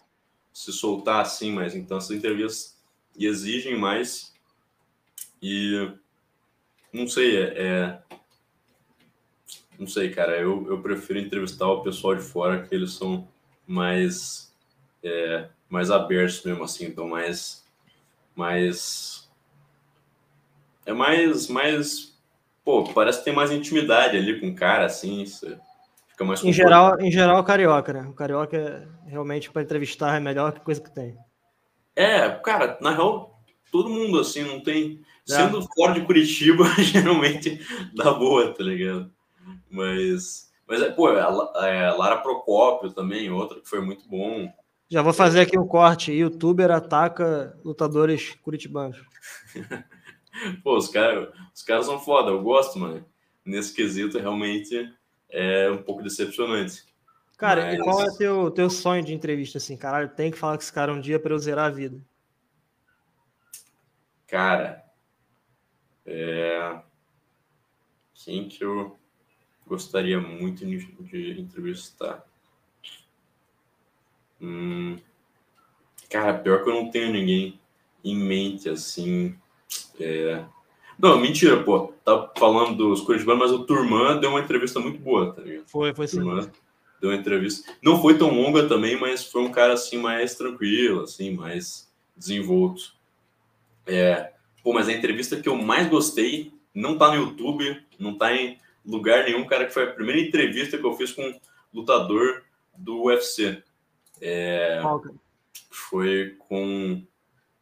se soltar assim, mas então essas entrevistas exigem mais e não sei, é, é, não sei, cara. Eu, eu prefiro entrevistar o pessoal de fora, que eles são mais é, mais abertos mesmo, assim, então mais mais é mais mais pô, parece que tem mais intimidade ali com o cara, assim, fica mais em geral, em geral, o carioca, né? O carioca realmente para entrevistar é melhor que coisa que tem. É, cara, na real, todo mundo assim não tem. Sendo fora de Curitiba, *laughs* geralmente dá boa, tá ligado? Mas, mas é, pô, a, é, a Lara Procópio também, outra que foi muito bom. Já vou fazer aqui um corte. Youtuber ataca lutadores curitibanos. *laughs* pô, os caras os cara são foda, eu gosto, mano. Nesse quesito, realmente é um pouco decepcionante. Cara, Mas... e qual é o teu, teu sonho de entrevista, assim? Caralho, tem que falar com esse cara um dia para eu zerar a vida. Cara, é... Quem que eu gostaria muito de entrevistar? Hum... Cara, pior que eu não tenho ninguém em mente assim. É... Não, mentira, pô. Tá falando dos Curitibanos, mas o Turman deu uma entrevista muito boa, tá ligado? Foi, foi sim. Turman deu uma entrevista. Não foi tão longa também, mas foi um cara assim mais tranquilo, assim, mais desenvolto. É, Pô, mas a entrevista que eu mais gostei não tá no YouTube, não tá em lugar nenhum, cara, que foi a primeira entrevista que eu fiz com um lutador do UFC. É, foi com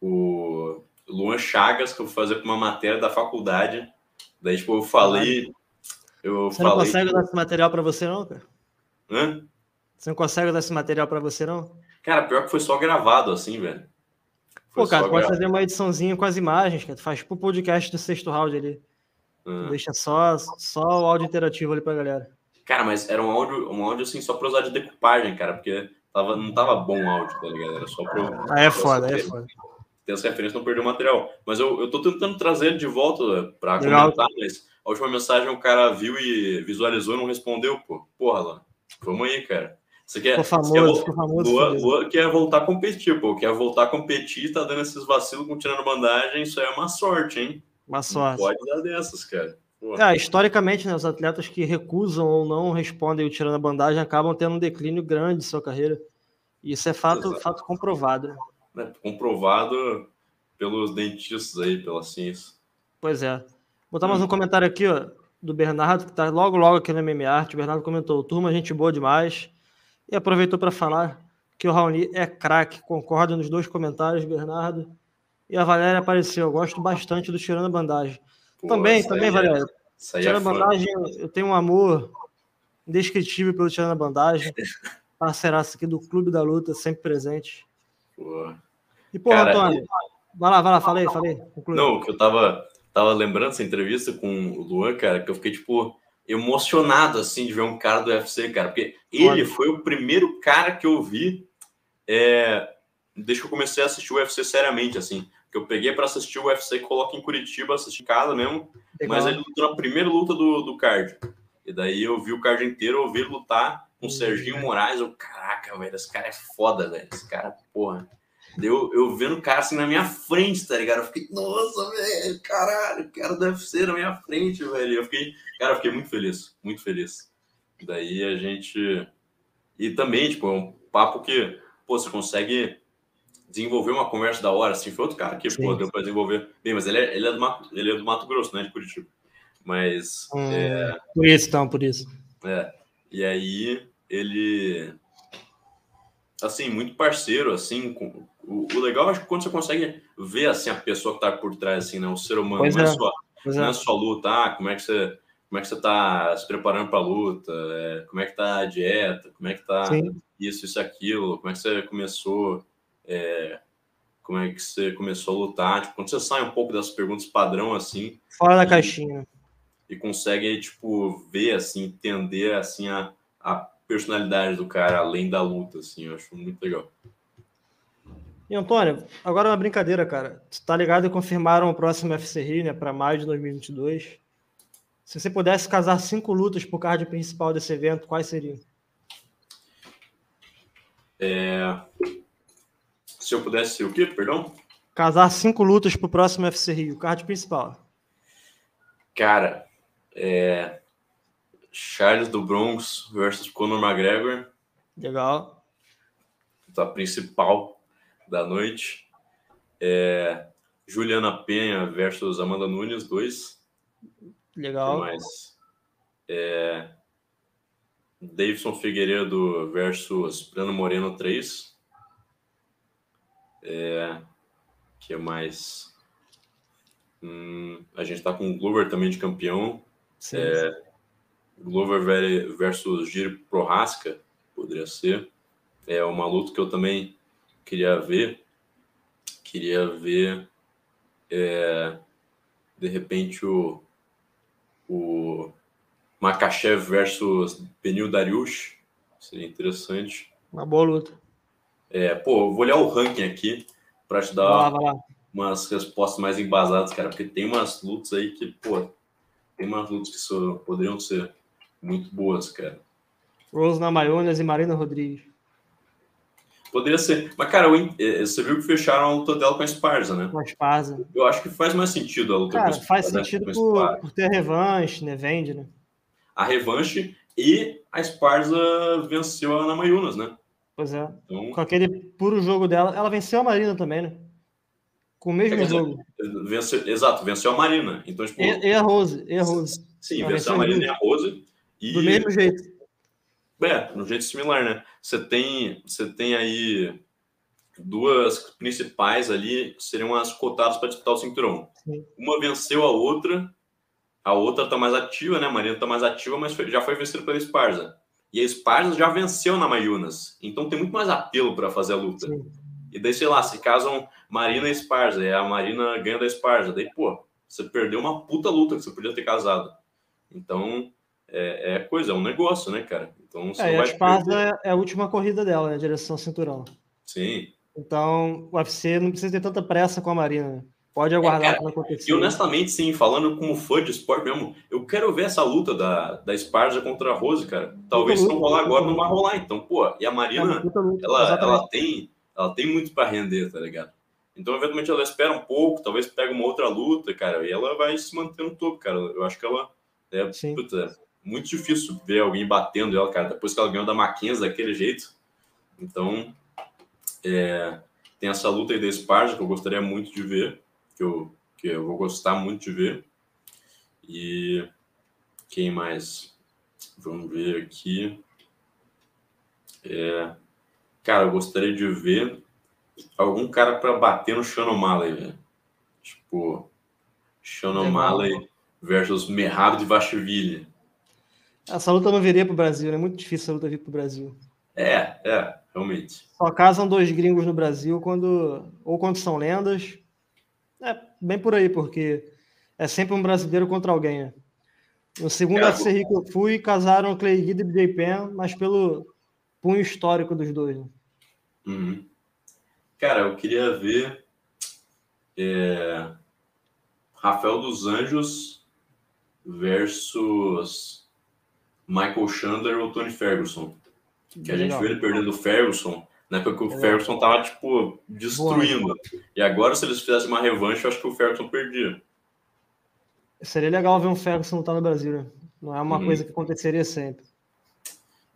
o Luan Chagas, que eu fui fazer com uma matéria da faculdade. Daí, tipo, eu falei. Eu você falei, não consegue tipo... dar esse material para você, não, cara? Hã? Você não consegue dar esse material para você, não? Cara, pior que foi só gravado, assim, velho. Pô, cara, pode fazer uma ediçãozinha com as imagens, que tu faz tipo o podcast do sexto round ali. Hum. Deixa só, só o áudio interativo ali pra galera. Cara, mas era um áudio, um áudio assim só pra usar de decupagem, cara, porque tava, não tava bom o áudio, tá ligado? Era só pro. Ah, é foda, é foda. Ter as referências não perder o material. Mas eu, eu tô tentando trazer de volta pra Legal. comentar, mas a última mensagem o cara viu e visualizou e não respondeu, pô. Porra lá. Vamos aí, cara. Você quer, ficou famoso, ficou famoso. Lua, Lua quer voltar a competir, pô. Quer voltar a competir, tá dando esses vacilos com tirando bandagem, isso é uma sorte, hein? Uma sorte. Não pode dar dessas, cara. É, historicamente, né, os atletas que recusam ou não respondem o tirando a bandagem acabam tendo um declínio grande de sua carreira. E isso é fato, fato comprovado. Né? É, comprovado pelos dentistas aí, pela ciência. Pois é. Vou botar mais um hum. comentário aqui, ó, do Bernardo, que tá logo, logo aqui no MMA. O Bernardo comentou: turma, gente boa demais. E aproveitou para falar que o Raoni é craque, concordo nos dois comentários, Bernardo. E a Valéria apareceu. Eu gosto bastante do Tirando a Bandagem. Pô, também, também, é, Valéria. Tirando a Bandagem, eu tenho um amor indescritível pelo Tirando a Bandagem. *laughs* Parceiraço aqui do Clube da Luta, sempre presente. Pô. E, pô, Cara, Antônio, vai lá, vai lá, falei, falei. Conclui. Não, que eu tava, tava lembrando essa entrevista com o Luan, cara, que eu fiquei, tipo, emocionado, assim, de ver um cara do UFC, cara, porque ele foi o primeiro cara que eu vi é, desde que eu comecei a assistir o UFC seriamente, assim, que eu peguei para assistir o UFC, coloco em Curitiba, assisti em casa mesmo, Legal. mas ele lutou na primeira luta do, do card. E daí eu vi o card inteiro, eu vi ele lutar com o Serginho Moraes, eu, caraca, velho, esse cara é foda, velho, esse cara, porra. Eu, eu vendo o cara assim na minha frente, tá ligado? Eu fiquei, nossa, velho, caralho, o cara deve ser na minha frente, velho. Eu fiquei, cara, eu fiquei muito feliz, muito feliz. Daí a gente. E também, tipo, é um papo que, pô, você consegue desenvolver uma conversa da hora, assim. Foi outro cara que, Sim. pô, deu pra desenvolver. Bem, mas ele é, ele é, do, Mato, ele é do Mato Grosso, né, de Curitiba. Mas. Hum, é... Por isso, então, por isso. É. E aí, ele. Assim, muito parceiro, assim. Com, o, o legal é que quando você consegue ver, assim, a pessoa que tá por trás, assim, né, o ser humano, pois não é, é só, não é. é só luta, ah, como é que você como é que você está se preparando para a luta, é, como é que está a dieta, como é que está isso, isso, aquilo, como é que você começou, é, como é que você começou a lutar, tipo, quando você sai um pouco das perguntas padrão, assim... Fora da e, caixinha. E consegue, tipo, ver, assim, entender, assim, a, a personalidade do cara, além da luta, assim, eu acho muito legal. E Antônio, agora uma brincadeira, cara. Tu tá ligado e confirmaram o próximo FC Rio, né, para maio de 2022. Se você pudesse casar cinco lutas por card principal desse evento, quais seriam? É... Se eu pudesse o quê? Perdão? Casar cinco lutas pro próximo FC Rio, card principal. Cara, é... Charles do Bronx versus Conor McGregor. Legal. A principal da noite. É... Juliana Penha versus Amanda Nunes, dois. Legal. Mas é, Davidson Figueiredo versus Breno Moreno 3. É, que é mais? Hum, a gente tá com o Glover também de campeão. Sim, é, Glover versus Giro Prohaska, poderia ser. É uma luta que eu também queria ver. Queria ver, é, de repente, o o Makachev versus Benil Dariush. Seria interessante. Uma boa luta. É, pô, eu vou olhar o ranking aqui para te dar lá, lá. umas respostas mais embasadas, cara, porque tem umas lutas aí que, pô, tem umas lutas que so, poderiam ser muito boas, cara. Rose Namajunas e Marina Rodrigues. Poderia ser. Mas, cara, eu, é, você viu que fecharam a luta dela com a Esparza, né? Com a Esparza. Eu acho que faz mais sentido a luta cara, com a Esparza. faz né? sentido né? por, por, ter a revanche, né? Vende, né? A revanche e a Esparza venceu a Ana Mayunas, né? Pois é. Então... Com aquele puro jogo dela. Ela venceu a Marina também, né? Com o mesmo é, jogo. Venceu, exato, venceu a Marina. Então, tipo, e, e a Rose. E a Rose. Sim, venceu a Marina e a Rose. E... Do mesmo jeito. É, no jeito similar, né? Você tem, você tem aí duas principais ali que seriam as cotadas para disputar o cinturão. Sim. Uma venceu a outra, a outra tá mais ativa, né? A Marina tá mais ativa, mas foi, já foi vencida pela Esparza. E a Esparza já venceu na Mayunas. Então tem muito mais apelo para fazer a luta. Sim. E daí, sei lá, se casam Marina e Esparza, e a Marina ganha da Esparza. Daí, pô, você perdeu uma puta luta que você podia ter casado. Então, é, é coisa, é um negócio, né, cara? Então, você é, a Esparza é, é a última corrida dela, né, direção cinturão. Sim. Então, o UFC não precisa ter tanta pressa com a Marina. Né? Pode aguardar é, para acontecer. E honestamente, sim, falando como fã de esporte mesmo, eu quero ver essa luta da, da Esparza contra a Rose, cara. Talvez se não rolar agora, não vai rolar. Então, pô, e a Marina, é, ela, ela, tem, ela tem muito para render, tá ligado? Então, eventualmente, ela espera um pouco, talvez pegue uma outra luta, cara, e ela vai se manter no topo, cara. Eu acho que ela é, puta, muito difícil ver alguém batendo ela, cara, depois que ela ganhou da Mackenzie daquele jeito. Então, é, tem essa luta aí da Esparza que eu gostaria muito de ver, que eu, que eu vou gostar muito de ver. E quem mais? Vamos ver aqui. É, cara, eu gostaria de ver algum cara para bater no Sean O'Malley, velho. Tipo, Sean O'Malley versus Merrado de Vacheville. Essa luta não viria para o Brasil, né? é muito difícil essa luta vir para o Brasil. É, é, realmente. Só casam dois gringos no Brasil quando ou quando são lendas. É bem por aí, porque é sempre um brasileiro contra alguém. Né? No segundo é, FCR que eu fui, casaram Clay Guida e BJ Penn, mas pelo punho histórico dos dois. Né? Uhum. Cara, eu queria ver é, Rafael dos Anjos versus Michael Chandler ou Tony Ferguson. Que a gente viu ele perdendo o Ferguson Na época que o é. Ferguson tava, tipo, destruindo. Boa. E agora, se eles fizessem uma revanche, eu acho que o Ferguson perdia. Seria legal ver um Ferguson lutar no Brasil, né? Não é uma uhum. coisa que aconteceria sempre.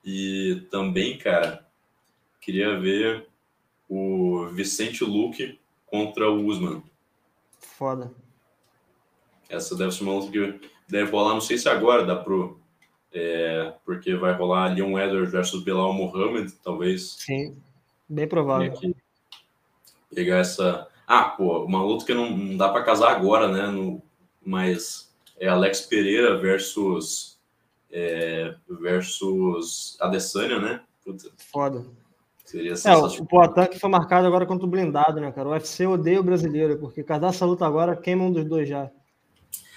E também, cara, queria ver o Vicente Luque contra o Usman. Foda. Essa deve ser uma luta que deve rolar, não sei se agora dá pro. É, porque vai rolar Leon Edwards versus Belal Mohamed, talvez. Sim, bem provável. Pegar essa. Ah, pô, uma luta que não, não dá para casar agora, né? No, mas é Alex Pereira versus. É, versus Adesanya, né? Puta. Foda. Seria é, o Poatan que foi marcado agora contra o blindado, né, cara? O UFC odeia o brasileiro, porque casar essa luta agora queima um dos dois já.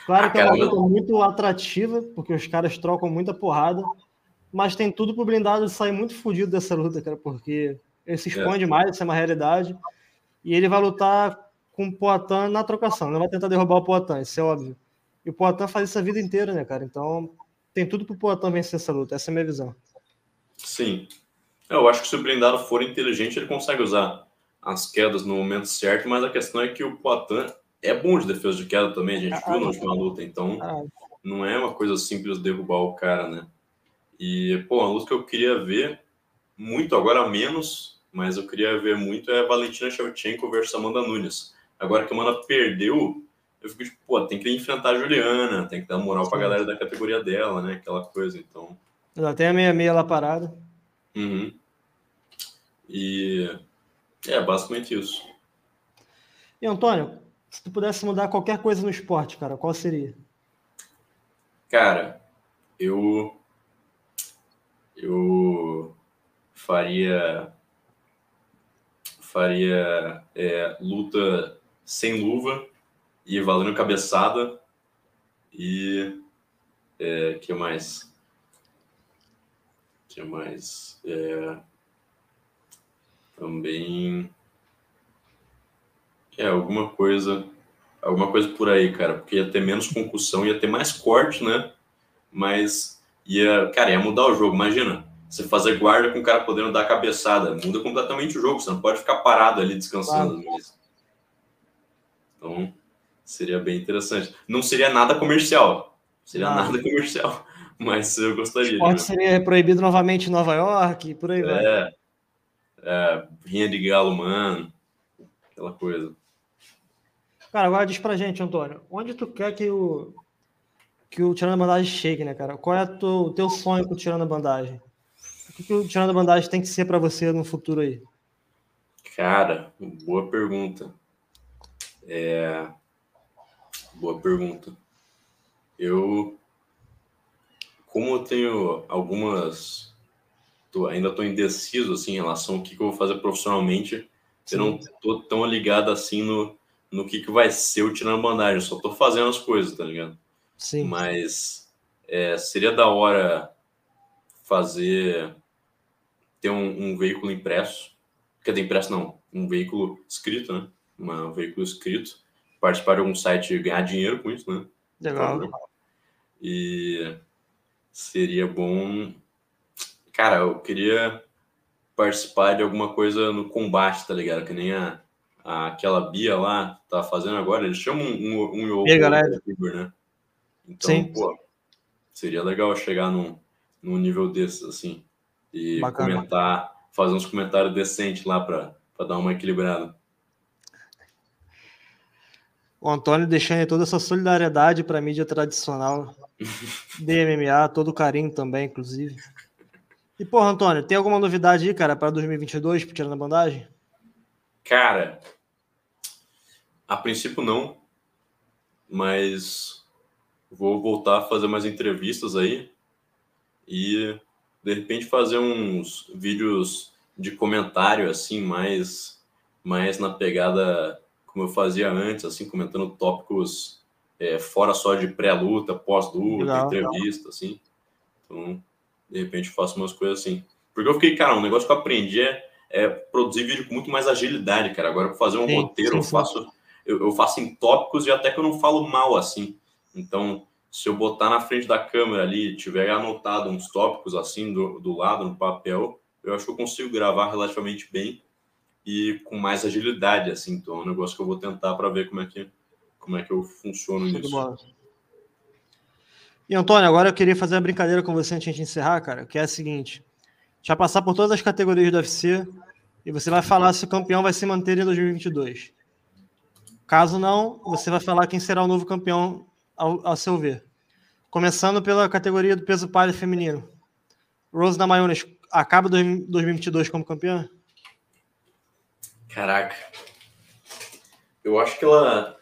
Claro ah, que é uma luta muito atrativa, porque os caras trocam muita porrada, mas tem tudo pro blindado sair muito fodido dessa luta, cara, porque ele se expõe é. demais, isso é uma realidade. E ele vai lutar com o Poatan na trocação, não vai tentar derrubar o Poatan, isso é óbvio. E o Poatan faz isso a vida inteira, né, cara? Então tem tudo pro Poatan vencer essa luta, essa é a minha visão. Sim. Eu acho que se o blindado for inteligente, ele consegue usar as quedas no momento certo, mas a questão é que o Poatan é bom de defesa de queda também, a gente ah, viu na última luta, então ah. não é uma coisa simples derrubar o cara, né? E, pô, a luta que eu queria ver muito, agora menos, mas eu queria ver muito é Valentina Shevchenko versus Amanda Nunes. Agora que a Amanda perdeu, eu fico tipo, pô, tem que enfrentar a Juliana, tem que dar moral pra galera da categoria dela, né? Aquela coisa, então. Ela tem a meia-meia lá parada. Uhum. E é basicamente isso. E Antônio, se tu pudesse mudar qualquer coisa no esporte, cara, qual seria? Cara, eu eu faria faria é, luta sem luva e valendo cabeçada e é, que mais que mais é, também é, alguma coisa, alguma coisa por aí, cara, porque ia ter menos concussão, ia ter mais corte, né? Mas ia, cara, ia mudar o jogo. Imagina, você fazer guarda com o cara podendo dar cabeçada, muda completamente o jogo, você não pode ficar parado ali descansando. Claro. Então, seria bem interessante. Não seria nada comercial, seria não. nada comercial, *laughs* mas eu gostaria. Pode né? seria proibido novamente em Nova York, por aí vai. É, é, rinha de galo, mano, aquela coisa. Cara, agora diz pra gente, Antônio, onde tu quer que o que o Tirando a Bandagem chegue, né, cara? Qual é o teu sonho com o Tirando a Bandagem? O que, que o Tirando a Bandagem tem que ser para você no futuro aí? Cara, boa pergunta. É... Boa pergunta. Eu, como eu tenho algumas, tô, ainda estou indeciso assim em relação ao que, que eu vou fazer profissionalmente. Sim. Eu não estou tão ligado assim no no que, que vai ser o tirando bandagem. Eu só tô fazendo as coisas, tá ligado? Sim. Mas é, seria da hora fazer ter um, um, veículo impresso. Quer dizer, impresso não, um veículo escrito, né? Um veículo escrito. Participar de algum site e ganhar dinheiro com isso, né? Legal. E seria bom. Cara, eu queria participar de alguma coisa no combate, tá ligado? Que nem a aquela Bia lá tá fazendo agora, eles chamam um, um, um e galera. né? Então, Sim. pô, seria legal chegar num, num nível desses, assim, e Bacana. comentar, fazer uns comentários decentes lá para dar uma equilibrada. O Antônio deixando toda essa solidariedade para a mídia tradicional *laughs* DMMA, todo o carinho também, inclusive. E, porra, Antônio, tem alguma novidade aí, cara, para 2022, tirando a bandagem? Cara, a princípio não, mas vou voltar a fazer mais entrevistas aí e de repente fazer uns vídeos de comentário assim mais mais na pegada como eu fazia antes, assim comentando tópicos é, fora só de pré-luta, pós-luta, entrevista, assim. Então, de repente faço umas coisas assim. Porque eu fiquei, cara, um negócio que eu aprendi é é, produzir vídeo com muito mais agilidade, cara. Agora, para fazer um sim, roteiro, sim, eu faço eu, eu, faço em tópicos e até que eu não falo mal assim. Então, se eu botar na frente da câmera ali, tiver anotado uns tópicos assim do, do lado no papel, eu acho que eu consigo gravar relativamente bem e com mais agilidade, assim. Então é um negócio que eu vou tentar para ver como é que como é que eu funciono Tudo nisso. Bom. E Antônio, agora eu queria fazer uma brincadeira com você antes de encerrar, cara, que é a seguinte: já passar por todas as categorias do UFC e você vai falar se o campeão vai se manter em 2022. Caso não, você vai falar quem será o novo campeão ao, ao seu ver. Começando pela categoria do peso palha feminino. Rose Namajunas acaba 2022 como campeã? Caraca. Eu acho que ela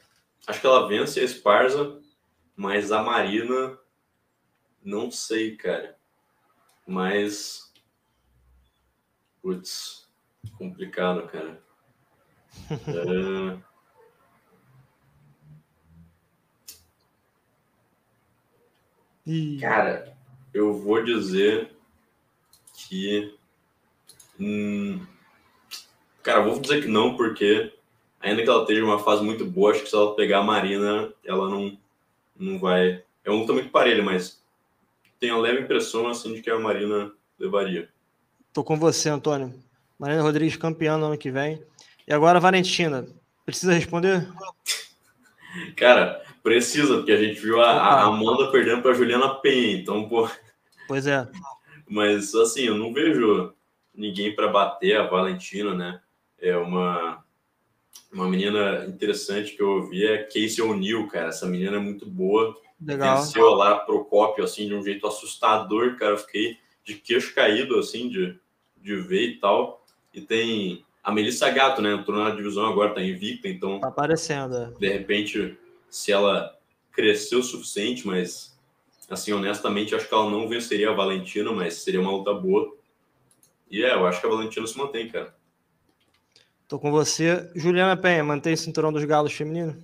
acho que ela vence a Esparza, mas a Marina não sei, cara. Mas putz, complicado, cara. é... *laughs* E... Cara, eu vou dizer que. Hum, cara, vou dizer que não, porque ainda que ela esteja uma fase muito boa, acho que se ela pegar a Marina, ela não, não vai. É um luta muito parelho, mas tenho a leve impressão assim de que a Marina levaria. Tô com você, Antônio. Marina Rodrigues campeã no ano que vem. E agora, Valentina, precisa responder? Cara, Precisa, porque a gente viu a, a Amanda perdendo para Juliana Penha, então, pô. Pois é. Mas, assim, eu não vejo ninguém para bater a Valentina, né? É uma, uma menina interessante que eu ouvi é Casey O'Neill, cara. Essa menina é muito boa. Legal. Venceu lá Procópio, assim, de um jeito assustador, cara. Eu fiquei de queixo caído, assim, de, de ver e tal. E tem a Melissa Gato, né? Entrou na divisão agora, tá invicta, então. Tá aparecendo. É. De repente se ela cresceu o suficiente, mas assim, honestamente, acho que ela não venceria a Valentina, mas seria uma luta boa. E é, eu acho que a Valentina se mantém, cara. Tô com você. Juliana Penha, mantém o cinturão dos galos feminino?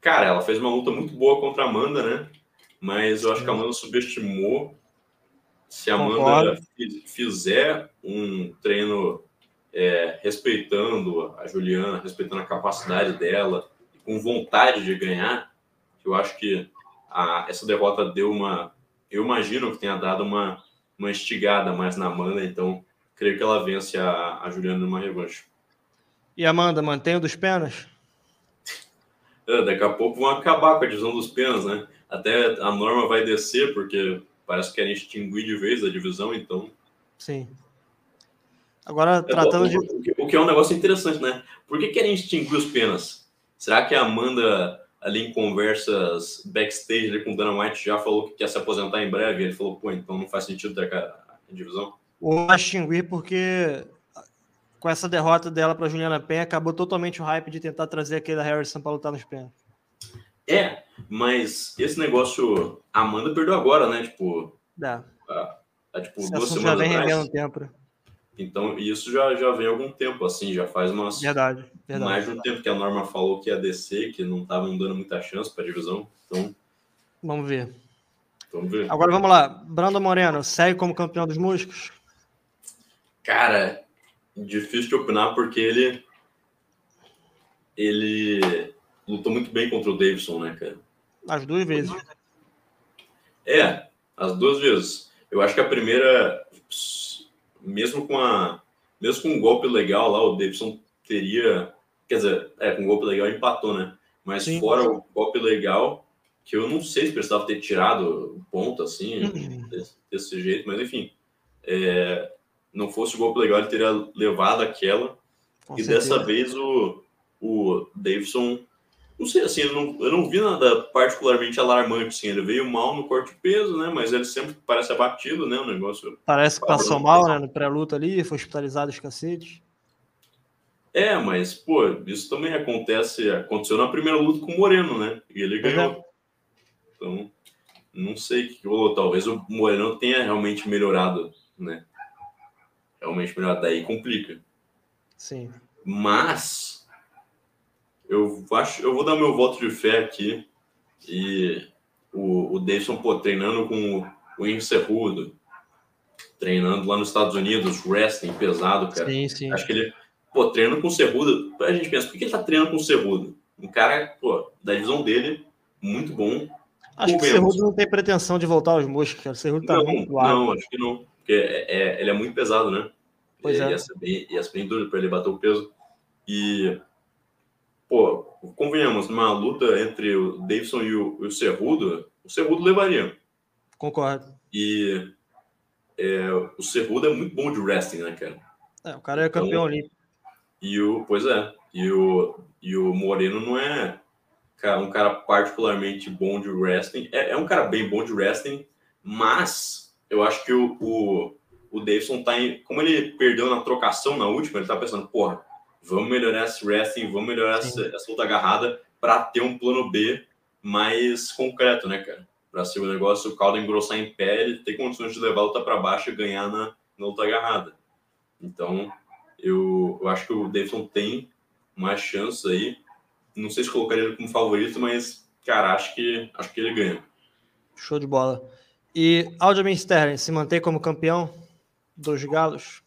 Cara, ela fez uma luta muito boa contra a Amanda, né? Mas eu acho que a Amanda subestimou. Se a Amanda fizer um treino é, respeitando a Juliana, respeitando a capacidade dela, com vontade de ganhar, eu acho que a, essa derrota deu uma. Eu imagino que tenha dado uma, uma estigada mais na Amanda, então creio que ela vence a, a Juliana numa revanche. E Amanda, mantém o dos penas? É, *laughs* daqui a pouco vão acabar com a divisão dos penas, né? Até a norma vai descer, porque parece que querem extinguir de vez a divisão, então. Sim. Agora, tratando é, de. O que é um negócio interessante, né? Por que querem extinguir os penas? Será que a Amanda, ali em conversas backstage ali com o Dana White, já falou que quer se aposentar em breve? Ele falou, pô, então não faz sentido ter a divisão? O extinguir porque com essa derrota dela para Juliana Penha, acabou totalmente o hype de tentar trazer aquele Harrison para lutar nos pés. É, mas esse negócio, a Amanda perdeu agora, né? Tipo, Dá. A, a, tipo duas semanas já vem atrás. tempo. Né? Então, isso já, já vem algum tempo, assim, já faz umas. Verdade, verdade. Mais de um tempo que a Norma falou que ia descer, que não estavam dando muita chance para a divisão. Então. Vamos ver. Vamos ver. Agora vamos lá. Brando Moreno, segue como campeão dos músicos? Cara, difícil de opinar porque ele. Ele lutou muito bem contra o Davidson, né, cara? As duas vezes. É, as duas vezes. Eu acho que a primeira mesmo com a mesmo com um golpe legal lá, o Davidson teria, quer dizer, é, com um golpe legal empatou, né? Mas Sim. fora o golpe legal, que eu não sei se precisava ter tirado o ponto assim, uhum. desse, desse, jeito, mas enfim, é, não fosse o golpe legal, ele teria levado aquela. Com e certeza. dessa vez o, o Davidson não sei, assim, eu não, eu não vi nada particularmente alarmante, assim, ele veio mal no corte de peso, né, mas ele sempre parece abatido, né, o negócio... Parece que passou mal, né, no pré-luta ali, foi hospitalizado os cacetes. É, mas, pô, isso também acontece, aconteceu na primeira luta com o Moreno, né, e ele ganhou. É. Então, não sei o que rolou, talvez o Moreno tenha realmente melhorado, né, realmente melhorado, daí complica. Sim. Mas eu acho, eu vou dar meu voto de fé aqui e o, o Davidson, pô, treinando com o Henry Cerrudo, treinando lá nos Estados Unidos, wrestling pesado, cara. Sim, sim. Acho que ele, pô, treinando com o Cerrudo, a gente pensa, por que ele tá treinando com o Cerrudo? Um cara, pô, da visão dele, muito bom. Acho que o Cerrudo não tem pretensão de voltar aos moscos, cara. O Cerrudo tá não, muito Não, acho que não. porque é, é, ele é muito pesado, né? Pois é. Ia ser bem, ia ser bem duro para ele bater o peso. E, pô, convenhamos, numa luta entre o Davidson e o, o Cerrudo, o Cerrudo levaria. Concordo. E é, o Cerrudo é muito bom de wrestling, né, cara? É, o cara é então, campeão olímpico. E o, pois é, e o, e o Moreno não é um cara particularmente bom de wrestling. É, é um cara bem bom de wrestling, mas eu acho que o, o, o Davidson tá em. Como ele perdeu na trocação na última, ele tá pensando, porra, vamos melhorar esse wrestling, vamos melhorar essa, essa luta agarrada para ter um plano B mais concreto, né, cara? Para ser o negócio, o caldo engrossar em pé, ele ter condições de levar a luta para baixo e ganhar na, na luta agarrada. Então, eu, eu acho que o Davidson tem mais chance aí. Não sei se colocaria ele como favorito, mas, cara, acho que, acho que ele ganha. Show de bola. E Aljamain Sterling se mantém como campeão dos Galos?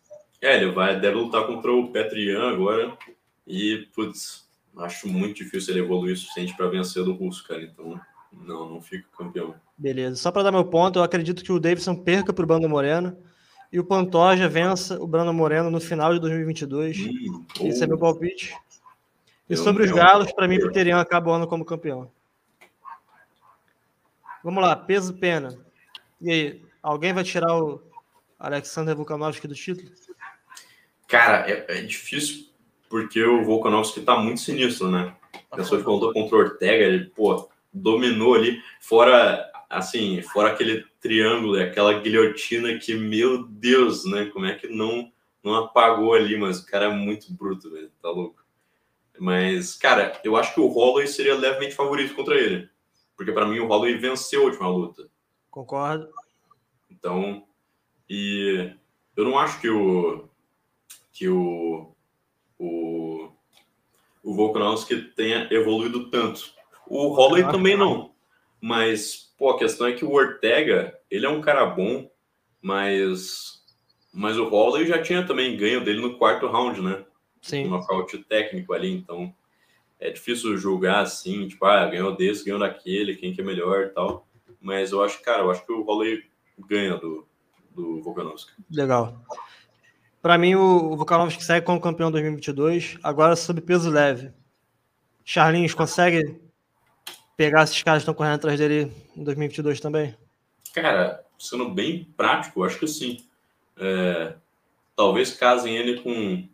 É, ele vai, deve lutar contra o Petrian agora. E, putz, acho muito difícil ele evoluir o suficiente para vencer do Russo, cara. Então, não, não fica campeão. Beleza. Só para dar meu ponto, eu acredito que o Davidson perca para o Brando Moreno e o Pantoja vença o Brando Moreno no final de 2022. Hum, Esse é meu palpite. E sobre os Galos, para mim, Peterian acaba o ano como campeão. Vamos lá, peso pena. E aí, alguém vai tirar o Alexander Volkanovski do título? Cara, é, é difícil porque o Volkanovski tá muito sinistro, né? A pessoa que lutou contra o Ortega, ele, pô, dominou ali, fora, assim, fora aquele triângulo, aquela guilhotina que, meu Deus, né? Como é que não, não apagou ali, mas o cara é muito bruto, velho, tá louco. Mas, cara, eu acho que o Holloway seria levemente favorito contra ele. Porque para mim o Holloway venceu a última luta. Concordo. Então, e eu não acho que o que o o, o Volkanovski tenha evoluído tanto. O Holloway também não. Mas, pô, a questão é que o Ortega, ele é um cara bom, mas mas o Holloway já tinha também ganho dele no quarto round, né? Sim. Um nocaute técnico ali, então é difícil julgar assim, tipo, ah, ganhou desse, ganhou daquele, quem que é melhor e tal. Mas eu acho, cara, eu acho que o Holloway ganha do, do Volkanovski. Legal. Para mim, o Volkanovski segue como campeão 2022, agora sob peso leve. Charlinhos consegue pegar esses caras que estão correndo atrás dele em 2022 também? Cara, sendo bem prático, acho que sim. É, talvez casem ele com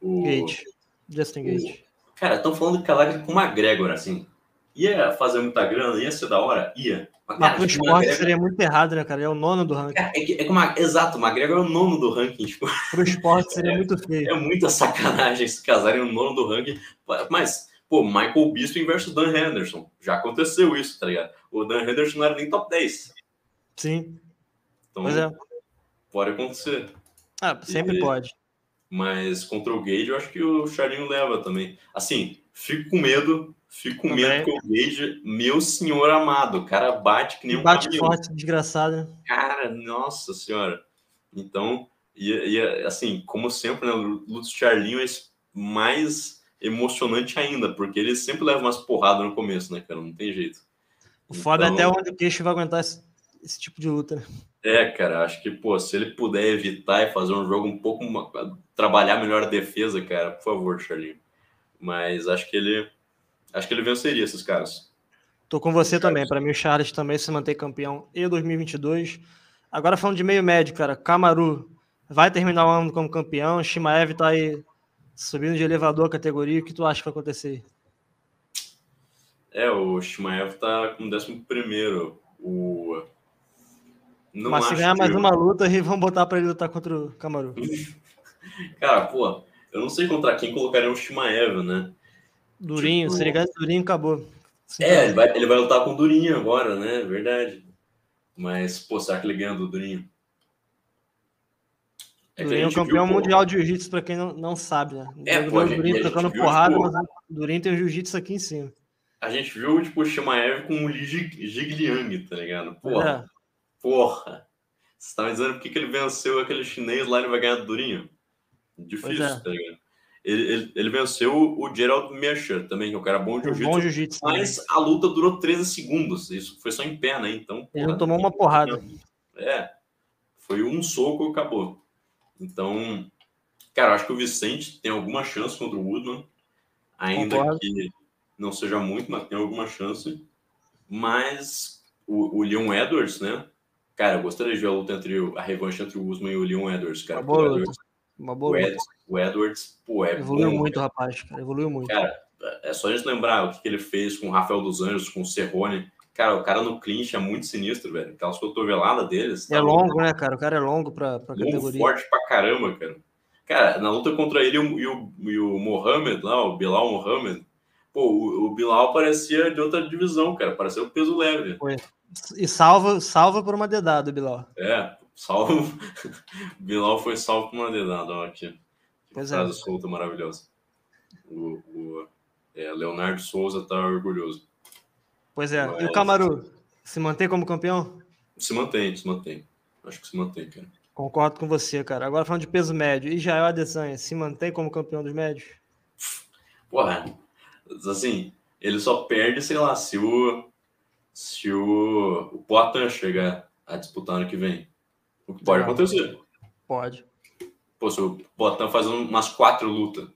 o. Gage. Justin Gage. Cara, estão falando de Calagre com uma McGregor, assim. Ia fazer muita grana, ia ser da hora? Ia. Mas, cara, Mas pro esporte seria muito errado, né, cara? É o nono do ranking. É, é, é uma, exato, o McGregor é o nono do ranking. Tipo. Pro esporte seria é, muito feio. É muita sacanagem se casarem o nono do ranking. Mas, pô, Michael Bisping versus Dan Henderson. Já aconteceu isso, tá ligado? O Dan Henderson não era nem top 10. Sim. Então, pois é. pode acontecer. Ah, sempre e, pode. Mas contra o Gage, eu acho que o Charlinho leva também. Assim, fico com medo, fico com medo que o Gage, meu senhor amado, o cara bate que nem um Bate caminhão. forte, desgraçado. Né? Cara, nossa senhora. Então, e, e assim, como sempre, né, o Lutz Charlinho é mais emocionante ainda, porque ele sempre leva umas porradas no começo, né, cara? Não tem jeito. O foda então, é até onde o queixo vai aguentar esse, esse tipo de luta, né? É, cara, acho que, pô, se ele puder evitar e fazer um jogo um pouco. trabalhar melhor a defesa, cara, por favor, Charlinho. Mas acho que ele. Acho que ele venceria esses caras. Tô com você também. Para mim, o Charles também se mantém campeão em 2022. Agora, falando de meio médio, cara, Camaru vai terminar o ano como campeão. Shimaev tá aí subindo de elevador a categoria. O que tu acha que vai acontecer? É, o Shimaev tá com 11 primeiro. O não Mas se ganhar mais eu... uma luta, e vão botar para ele lutar contra o Camaru. *laughs* Cara, pô, eu não sei contra quem colocaria o Shimaev, né? Durinho, tipo... se ele ganhar Durinho, acabou. Sim, é, ele vai, ele vai lutar com o Durinho agora, né? Verdade. Mas, pô, será que ele ganha do Durinho? É Durinho é campeão viu, mundial de jiu-jitsu, para quem não, não sabe, né? É, pô, o Durinho tocando porrada, tipo... mas o Durinho tem o jiu-jitsu aqui em cima. A gente viu, tipo, o Shimaev com o Li Jigliang, tá ligado? Porra. É. Porra! Você tá me dizendo por que, que ele venceu aquele chinês lá e ele vai ganhar do Durinho? Difícil, é. tá ligado? Ele, ele, ele, venceu o Gerald Mescher também, que é um cara bom de jiu-jitsu. mas a luta durou 13 segundos. Isso foi só em pé, né? Então. Ele não tomou uma porrada. É. Foi um soco e acabou. Então, cara, acho que o Vicente tem alguma chance contra o Woodman, ainda Concordo. que não seja muito, mas tem alguma chance. Mas o, o Leon Edwards, né? Cara, eu gostaria de ver a luta entre a revanche entre o Usman e o Leon Edwards, cara. Boa. Uma boa o, Edwards, o Edwards, pô, é Evoluiu bom, muito, cara. rapaz, cara. Evoluiu muito. Cara, é só a gente lembrar o que ele fez com o Rafael dos Anjos, com o Cerrone. Cara, o cara no clinch é muito sinistro, velho. Aquelas cotoveladas deles. É tá longo, né, cara? O cara é longo pra, pra longo, categoria. forte pra caramba, cara. Cara, na luta contra ele e o, e o Mohamed lá, o Bilal Mohamed, pô, o, o, Bilal parecia de outra divisão, cara. Parecia o peso leve. Foi. E salva, salva por uma dedada, Bilal. É, salvo. *laughs* Bilal foi salvo por uma dedada, ó, aqui. Pois frase é. solta maravilhosa. O, o é, Leonardo Souza tá orgulhoso. Pois é. Mas... E o Camaru, se mantém como campeão? Se mantém, se mantém. Acho que se mantém, cara. Concordo com você, cara. Agora falando de peso médio. E Jael Adesanya, se mantém como campeão dos médios? Porra, assim, ele só perde, sei lá, se o se o, o Poitin chegar a disputar ano que vem. O que pode acontecer. Pode. Pô, se o Poitin faz umas quatro lutas,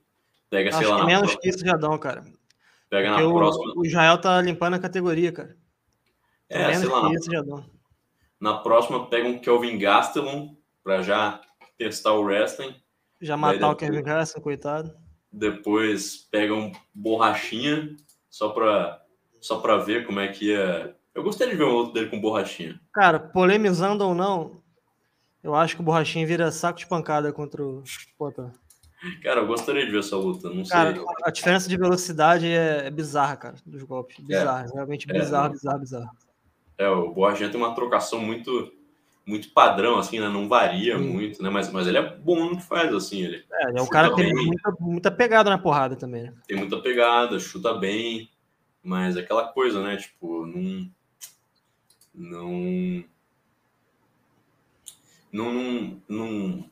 pega, Acho sei lá. Que menos que isso já dão, cara. Pega Porque na o, próxima. O Israel tá limpando a categoria, cara. É, menos sei lá. Que isso já dão. Na próxima, pega um Kelvin Gastelum para já testar o wrestling. Já matar depois, o Kelvin Gastelum, coitado. Depois pega um borrachinha só para só para ver como é que ia. Eu gostaria de ver um outro dele com borrachinha. Cara, polemizando ou não, eu acho que o borrachinha vira saco de pancada contra o Potan. Cara, eu gostaria de ver essa luta, não cara, sei. A diferença de velocidade é, é bizarra, cara, dos golpes. Bizarra, é. realmente bizarro, é. bizarro, bizarro. É, o Borrachinha tem uma trocação muito muito padrão, assim, né? Não varia Sim. muito, né? Mas, mas ele é bom no que faz, assim. Ele é, é um cara que tem muita, muita pegada na porrada também, né? Tem muita pegada, chuta bem, mas aquela coisa, né? Tipo, não. Não. Não. Não.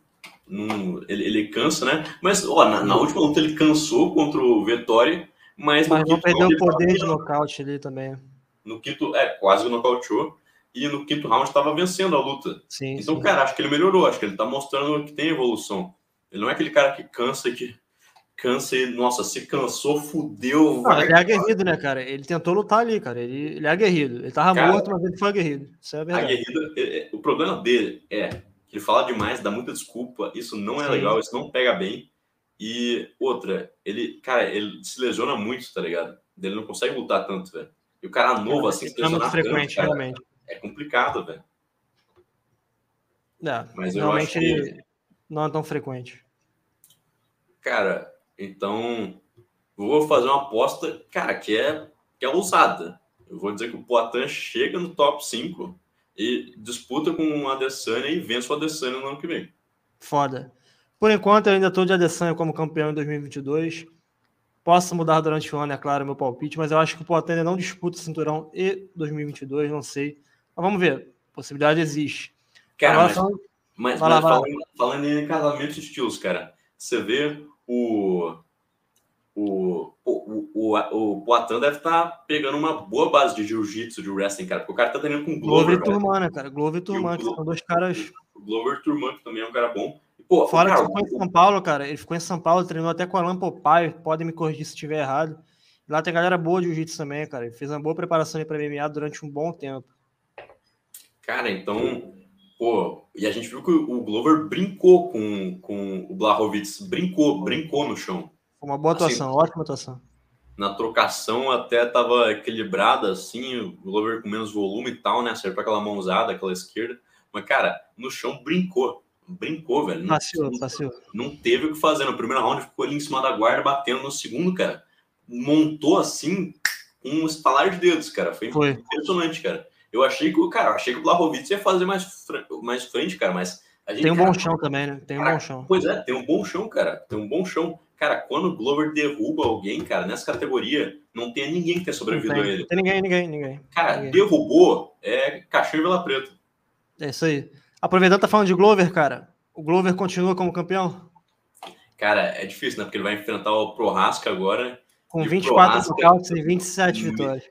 não ele, ele cansa, né? Mas, ó, na, na, última luta ele cansou contra o Vettori, mas. Mas não perdeu o poder de nocaute ali também. No quinto, é, quase nocauteou. E no quinto round estava vencendo a luta. Sim, então, sim. cara, acho que ele melhorou, acho que ele tá mostrando que tem evolução. Ele não é aquele cara que cansa que cansa e, nossa, se cansou, fudeu. Não, ele é aguerrido, né, cara? Ele tentou lutar ali, cara. Ele, ele é aguerrido. Ele tava cara, morto, mas ele foi aguerrido. Isso é verdade. Aguerrido, é, é, o problema dele é ele fala demais, dá muita desculpa. Isso não é Sim. legal, isso não pega bem. E outra, ele, cara, ele se lesiona muito, tá ligado? Ele não consegue lutar tanto, velho. E o cara novo, é, assim, se lesionar é frequente, tanto, realmente. É complicado, velho. É, Mas realmente ele não é tão frequente. Cara, então, vou fazer uma aposta, cara, que é, que é ousada. Eu vou dizer que o Poitin chega no top 5 e disputa com o Adesanya e vence o Adesanya no ano que vem. Foda. Por enquanto, eu ainda estou de Adesanya como campeão em 2022. Posso mudar durante o ano, é claro, meu palpite, mas eu acho que o Poitin não disputa o cinturão e 2022, não sei. Mas vamos ver. Possibilidade existe. Cara, mas, falando... mas, mas falando, falando, em casamento de estilos, cara, você vê o, o, o, o, o Poitin deve estar tá pegando uma boa base de jiu-jitsu, de wrestling, cara, porque o cara tá treinando com Glover. Glover e Turman, né, cara? Glover e Turman, que são dois caras. O Glover Turman, que também é um cara bom. E, pô, Fora cara, que ficou em São Paulo, cara. Ele ficou em São Paulo, treinou até com a Alan Popai, podem me corrigir se estiver errado. Lá tem galera boa de jiu-jitsu também, cara. Ele fez uma boa preparação para MMA durante um bom tempo. Cara, então, pô, e a gente viu que o Glover brincou com, com o Blachowicz, brincou, brincou no chão. Uma boa assim, atuação, assim, ótima atuação. Na trocação até estava equilibrada, assim, o Glover com menos volume e tal, né? Acertou aquela mãozada, aquela esquerda. Mas, cara, no chão brincou. Brincou, velho. Passeou, passeou. Não teve o que fazer. No primeiro round ficou ali em cima da guarda, batendo no segundo, cara. Montou assim, um estalar de dedos, cara. Foi, Foi. impressionante, cara. Eu achei que, cara, achei que o Blachowicz ia fazer mais, mais frente, cara, mas a gente, tem um cara, bom chão também, né? Tem um cara, bom chão. Pois é, tem um bom chão, cara. Tem um bom chão. Cara, quando o Glover derruba alguém, cara, nessa categoria, não tem ninguém que tenha sobrevivido tem, a ele. Tem ninguém, ninguém, ninguém. Cara, ninguém. derrubou, é caixão e vela preta. É isso aí. Aproveitando, tá falando de Glover, cara. O Glover continua como campeão? Cara, é difícil, né? Porque ele vai enfrentar o Prohasca agora. Com 24 nocautes e 27 vitórias.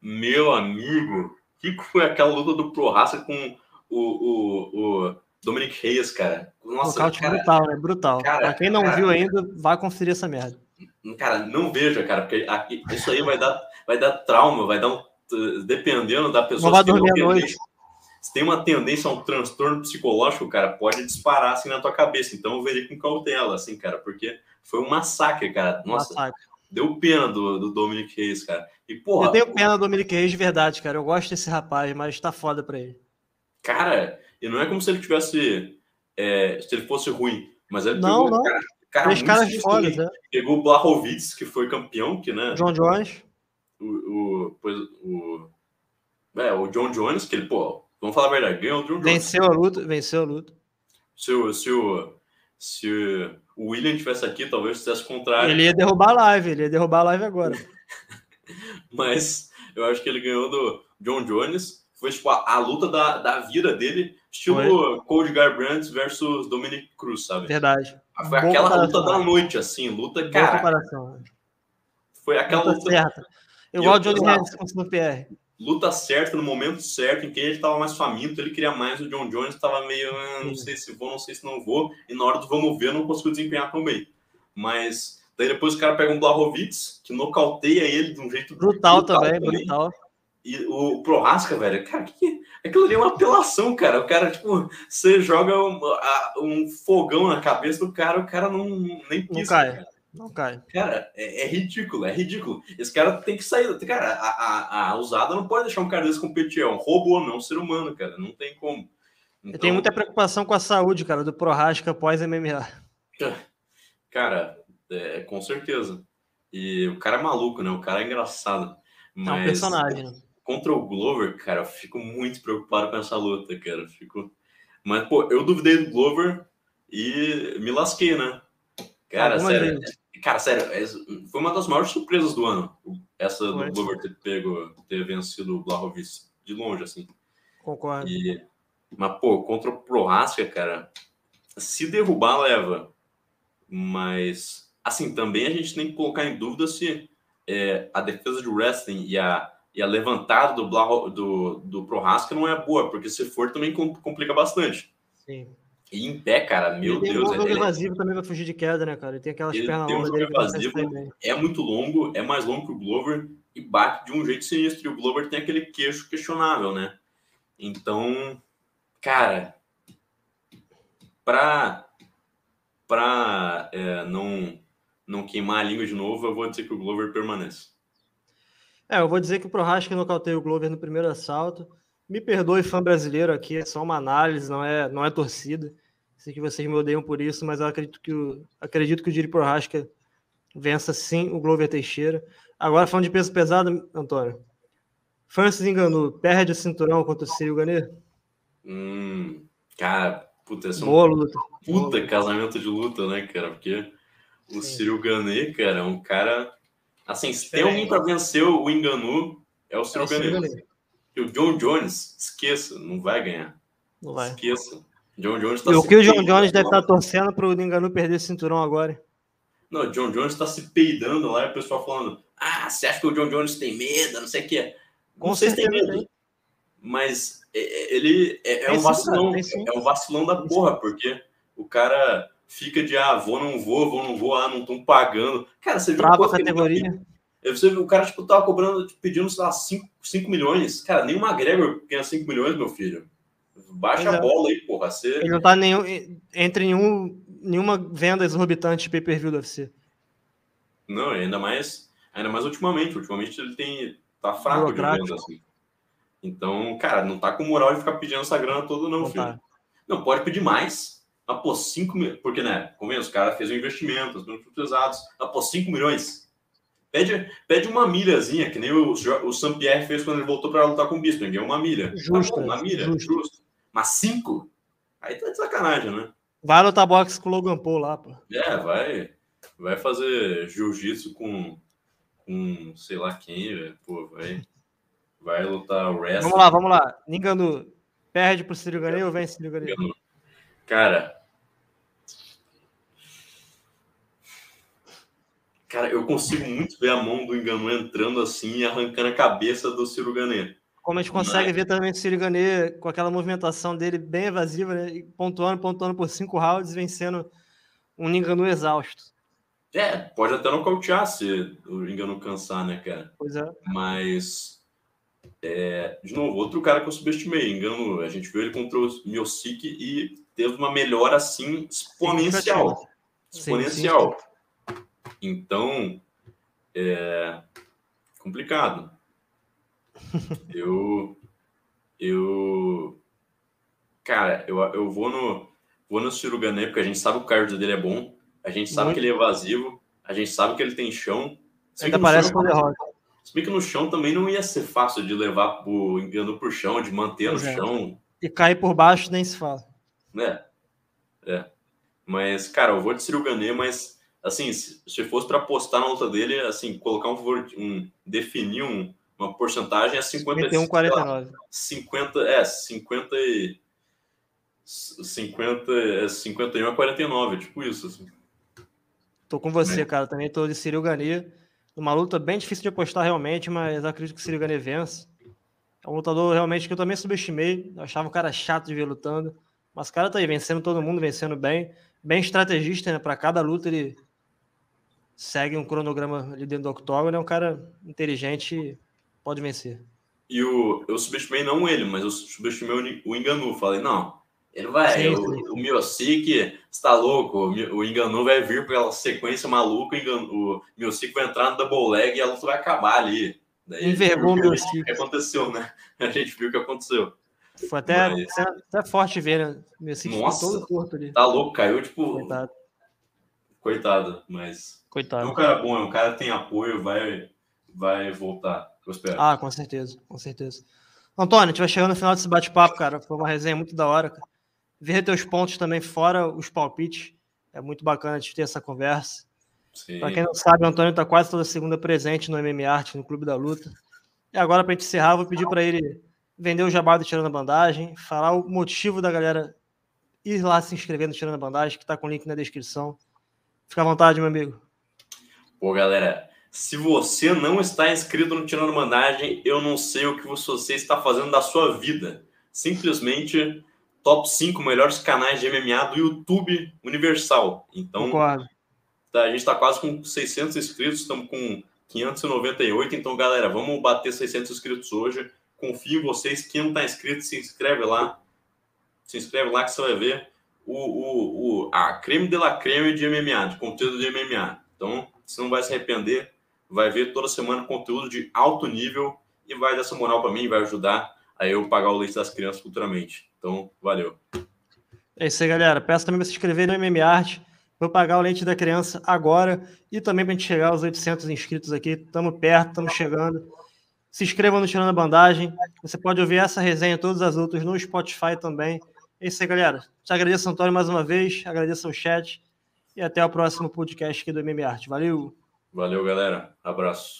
Meu amigo, que foi aquela luta do Prohaska com o, o, o, Dominic Reyes, cara. Nossa, Nocaute cara, brutal, né? Brutal. Cara, pra quem não cara, viu ainda, vai conferir essa merda. Cara, não veja, cara, porque aqui, isso aí vai dar, vai dar trauma, vai dar um. Dependendo da pessoa. Não vai dormir à noite. Se tem uma tendência a um transtorno psicológico, cara, pode disparar assim na tua cabeça. Então eu veria com cautela, assim, cara, porque foi um massacre, cara. Nossa, massacre. deu pena do, do Dominic Reis, cara. E, porra, eu tenho pena do Dominic Reis de verdade, cara. Eu gosto desse rapaz, mas tá foda pra ele. Cara, e não é como se ele tivesse. É, se ele fosse ruim, mas ele não, pegou, não. cara, cara Três caras de fora, né? Pegou o Blahovic, que foi campeão, que, né? John Jones. O, o, pois, o, é, o John Jones, que ele, pô, vamos falar a verdade, ganhou o John Jones. Venceu a luta, venceu a luta. Se o, se o, se o William tivesse aqui, talvez fizesse o contrário. Ele ia derrubar a live, ele ia derrubar a live agora. *laughs* Mas eu acho que ele ganhou do John Jones. Foi tipo a, a luta da, da vida dele, estilo Foi. Cody Garbrandt versus Dominic Cruz, sabe? Verdade. Foi Boa aquela luta da noite, assim, luta, cara. Comparação. Foi aquela luta. luta... certa. Igual o Johnny Harris com o Pierre. Luta certa, no momento certo, em que ele estava mais faminto, ele queria mais, o John Jones estava meio, ah, não sei se vou, não sei se não vou, e na hora do vamos ver, não conseguiu desempenhar tão bem. Mas daí depois o cara pega um Blahovic, que nocauteia ele de um jeito brutal, brutal também, também, brutal. E o Prohasca, velho, cara, que, que, aquilo ali é uma apelação, cara. O cara, tipo, você joga um, um fogão na cabeça do cara, o cara não nem pisa. Não cai. Cara. Não cai. Cara, é, é, ridículo, é ridículo. Esse cara tem que sair. Cara, a, a, a usada não pode deixar um cara desse competir. É um robô, não é um ser humano, cara. Não tem como. Então... Eu tenho muita preocupação com a saúde, cara, do Prohasca pós MMA. *laughs* Cara, é, com certeza. E o cara é maluco, né? O cara é engraçado. Mas... É um personagem, né? Contra o Glover, cara, eu fico muito preocupado com essa luta, cara. Eu fico... Mas, pô, eu duvidei do Glover e me lasquei, né? Cara, Alguma sério. Gente. Cara, sério, é, foi uma das maiores surpresas do ano. Essa do Glover ter pego, ter vencido o Blahovic de longe, assim. Concordo. E, mas, pô, contra o Prohaska, cara, se derrubar, leva. Mas, assim, também a gente tem que colocar em dúvida se é, a defesa de wrestling e a, e a levantada do, Blah, do, do Prohaska não é boa, porque se for também complica bastante. Sim. E em pé, cara, meu ele Deus. Tem um jogo é evasivo também vai fugir de queda, né, cara? Ele tem aquelas ele pernas tem um jogo evasivo, é muito longo, é mais longo que o Glover e bate de um jeito sinistro. E o Glover tem aquele queixo questionável, né? Então, cara, pra, pra é, não, não queimar a língua de novo, eu vou dizer que o Glover permanece. É, eu vou dizer que o Prohaska nocauteia o Glover no primeiro assalto. Me perdoe, fã brasileiro aqui, é só uma análise, não é, não é torcida. Sei que vocês me odeiam por isso, mas eu acredito que o, acredito que o Diri Prohaska vença sim o Glover Teixeira. Agora, falando de peso pesado, Antônio. Francis enganou, perde o cinturão contra o Círio Ganê? Hum, cara, puta, essa é Boa luta. Puta Boa. casamento de luta, né, cara? Porque o Círio Ganê, cara, é um cara. Assim, se tem alguém para vencer o Enganu, é o Círio é Ganê. E o John Jones, esqueça, não vai ganhar. Não vai. Esqueça. John Jones tá e o que o John Jones deve estar tá torcendo para o Enganu perder esse cinturão agora? Não, o John Jones está se peidando lá e o pessoal falando: Ah, você acha que o John Jones tem medo? Não sei o que. Com não sei se tem medo. Mas é, é, ele é, é um vacilão. É um vacilão da porra, porque o cara fica de ah, vou, não vou, vou, não vou, ah, não estão pagando. Cara, você viu Trava a categoria. Ele, você viu, o cara, tipo, tava cobrando, pedindo, sei lá, 5, 5 milhões. Cara, nem uma McGregor ganha 5 milhões, meu filho. Baixa a bola aí, porra. Você... Ele não tá nenhum, entre nenhum, nenhuma venda exorbitante de pay-per-view do UFC. Não, ainda mais, ainda mais ultimamente. Ultimamente ele tem, tá fraco de venda, assim. Então, cara, não tá com moral de ficar pedindo essa grana toda, não, não filho. Tá. Não, pode pedir mais. Mas, pô, 5 milhões. Porque, né, convença, o cara fez um investimento, os números pesados. Pô, 5 milhões. Pede, pede uma milhazinha, que nem o, o Sam Pierre fez quando ele voltou para lutar com o Bispo. Ganhou uma milha. Justo. Tá uma milha, justo. justo. Mas cinco? Aí tá de sacanagem, né? Vai lutar boxe com o Logan Paul lá, pô. É, vai, vai fazer jiu-jitsu com, com sei lá quem, velho. Pô, vai, vai lutar o resto. Vamos lá, vamos lá. Ninganu, perde pro Ciro Ganei ou vence Ciro Ganei? Cara, Cara, eu consigo muito ver a mão do Enganu entrando assim e arrancando a cabeça do Ciro. Como a gente consegue Mas... ver também o Ciro com aquela movimentação dele bem evasiva, né? pontuando, pontuando por cinco rounds, vencendo um Ninganu exausto. É, pode até nocautear se o Engano cansar, né, cara? Pois é. Mas, é, de novo, outro cara que eu subestimei. Engano, a gente viu ele contra o Miosic e teve uma melhora assim exponencial. Exponencial. Sim, sim. Então, é complicado. *laughs* eu, eu, cara, eu, eu vou no, vou no Ciro Gané, porque a gente sabe que o cardio dele é bom, a gente sabe Muito. que ele é evasivo, a gente sabe que ele tem chão. Ainda parece com derrota. Se bem que no chão também não ia ser fácil de levar o engano por chão, de manter no é. chão. E cair por baixo nem se fala. É. É. Mas, cara, eu vou de Ciro Gané, mas assim, se, se fosse para apostar na luta dele, assim, colocar um, um definir um, uma porcentagem é 50 51, 49. 50, é, 50 e 50, é 51 a 49, tipo isso, assim. Tô com você, é. cara. Também tô de Cyril Gane. Uma luta bem difícil de apostar realmente, mas acredito que o Gane vence. É um lutador realmente que eu também subestimei. Eu achava o cara chato de ver lutando. Mas o cara tá aí vencendo todo mundo, vencendo bem. Bem estrategista, né? Para cada luta ele segue um cronograma ali dentro do octógono. É um cara inteligente e pode vencer. E o, eu subestimei não ele, mas eu subestimei o Enganu. Falei, não, ele vai, sim, sim. o, o Miosic está louco, o Enganu vai vir pela sequência maluca, o, o Miosic vai entrar no double leg e a luta vai acabar ali. Daí, Envergou o Miosic. O que aconteceu, né? *laughs* A gente viu o que aconteceu. Foi até, Mas... até forte ver, né? O Miosic Nossa, todo torto ali. Tá louco, caiu tipo... Coitado. Coitado, mas... Coitado. É um cara bom, é um cara que tem apoio, vai, vai voltar, eu espero. Ah, com certeza, com certeza. Antônio, a gente vai chegando no final desse bate-papo, cara. Foi uma resenha muito da hora, cara ver teus pontos também fora os palpites. É muito bacana de ter essa conversa. Para quem não sabe, o Antônio está quase toda segunda presente no MMA Arte, no Clube da Luta. E agora, para a gente encerrar, vou pedir para ele vender o jabá do Tirando a Bandagem, falar o motivo da galera ir lá se inscrever no Tirando a Bandagem, que está com o link na descrição. Fica à vontade, meu amigo. Pô, galera, se você não está inscrito no Tirando a Bandagem, eu não sei o que você está fazendo da sua vida. Simplesmente top 5 melhores canais de MMA do YouTube Universal. Então, Concordo. Tá, a gente está quase com 600 inscritos, estamos com 598. Então, galera, vamos bater 600 inscritos hoje. Confio em vocês. Quem não está inscrito, se inscreve lá. Se inscreve lá que você vai ver o, o, o, a creme de la creme de MMA, de conteúdo de MMA. Então, você não vai se arrepender. Vai ver toda semana conteúdo de alto nível e vai dar essa moral para mim, vai ajudar a eu pagar o leite das crianças futuramente. Então, valeu. É isso aí, galera. Peço também para se inscrever no MMA Art. Vou pagar o leite da criança agora e também para a gente chegar aos 800 inscritos aqui. Estamos perto, estamos chegando. Se inscreva no Tirando a Bandagem. Você pode ouvir essa resenha e todas as outras no Spotify também. É isso aí, galera. Te agradeço, Antônio, mais uma vez. Agradeço ao chat. E até o próximo podcast aqui do MMA Art. Valeu! Valeu, galera. Abraço.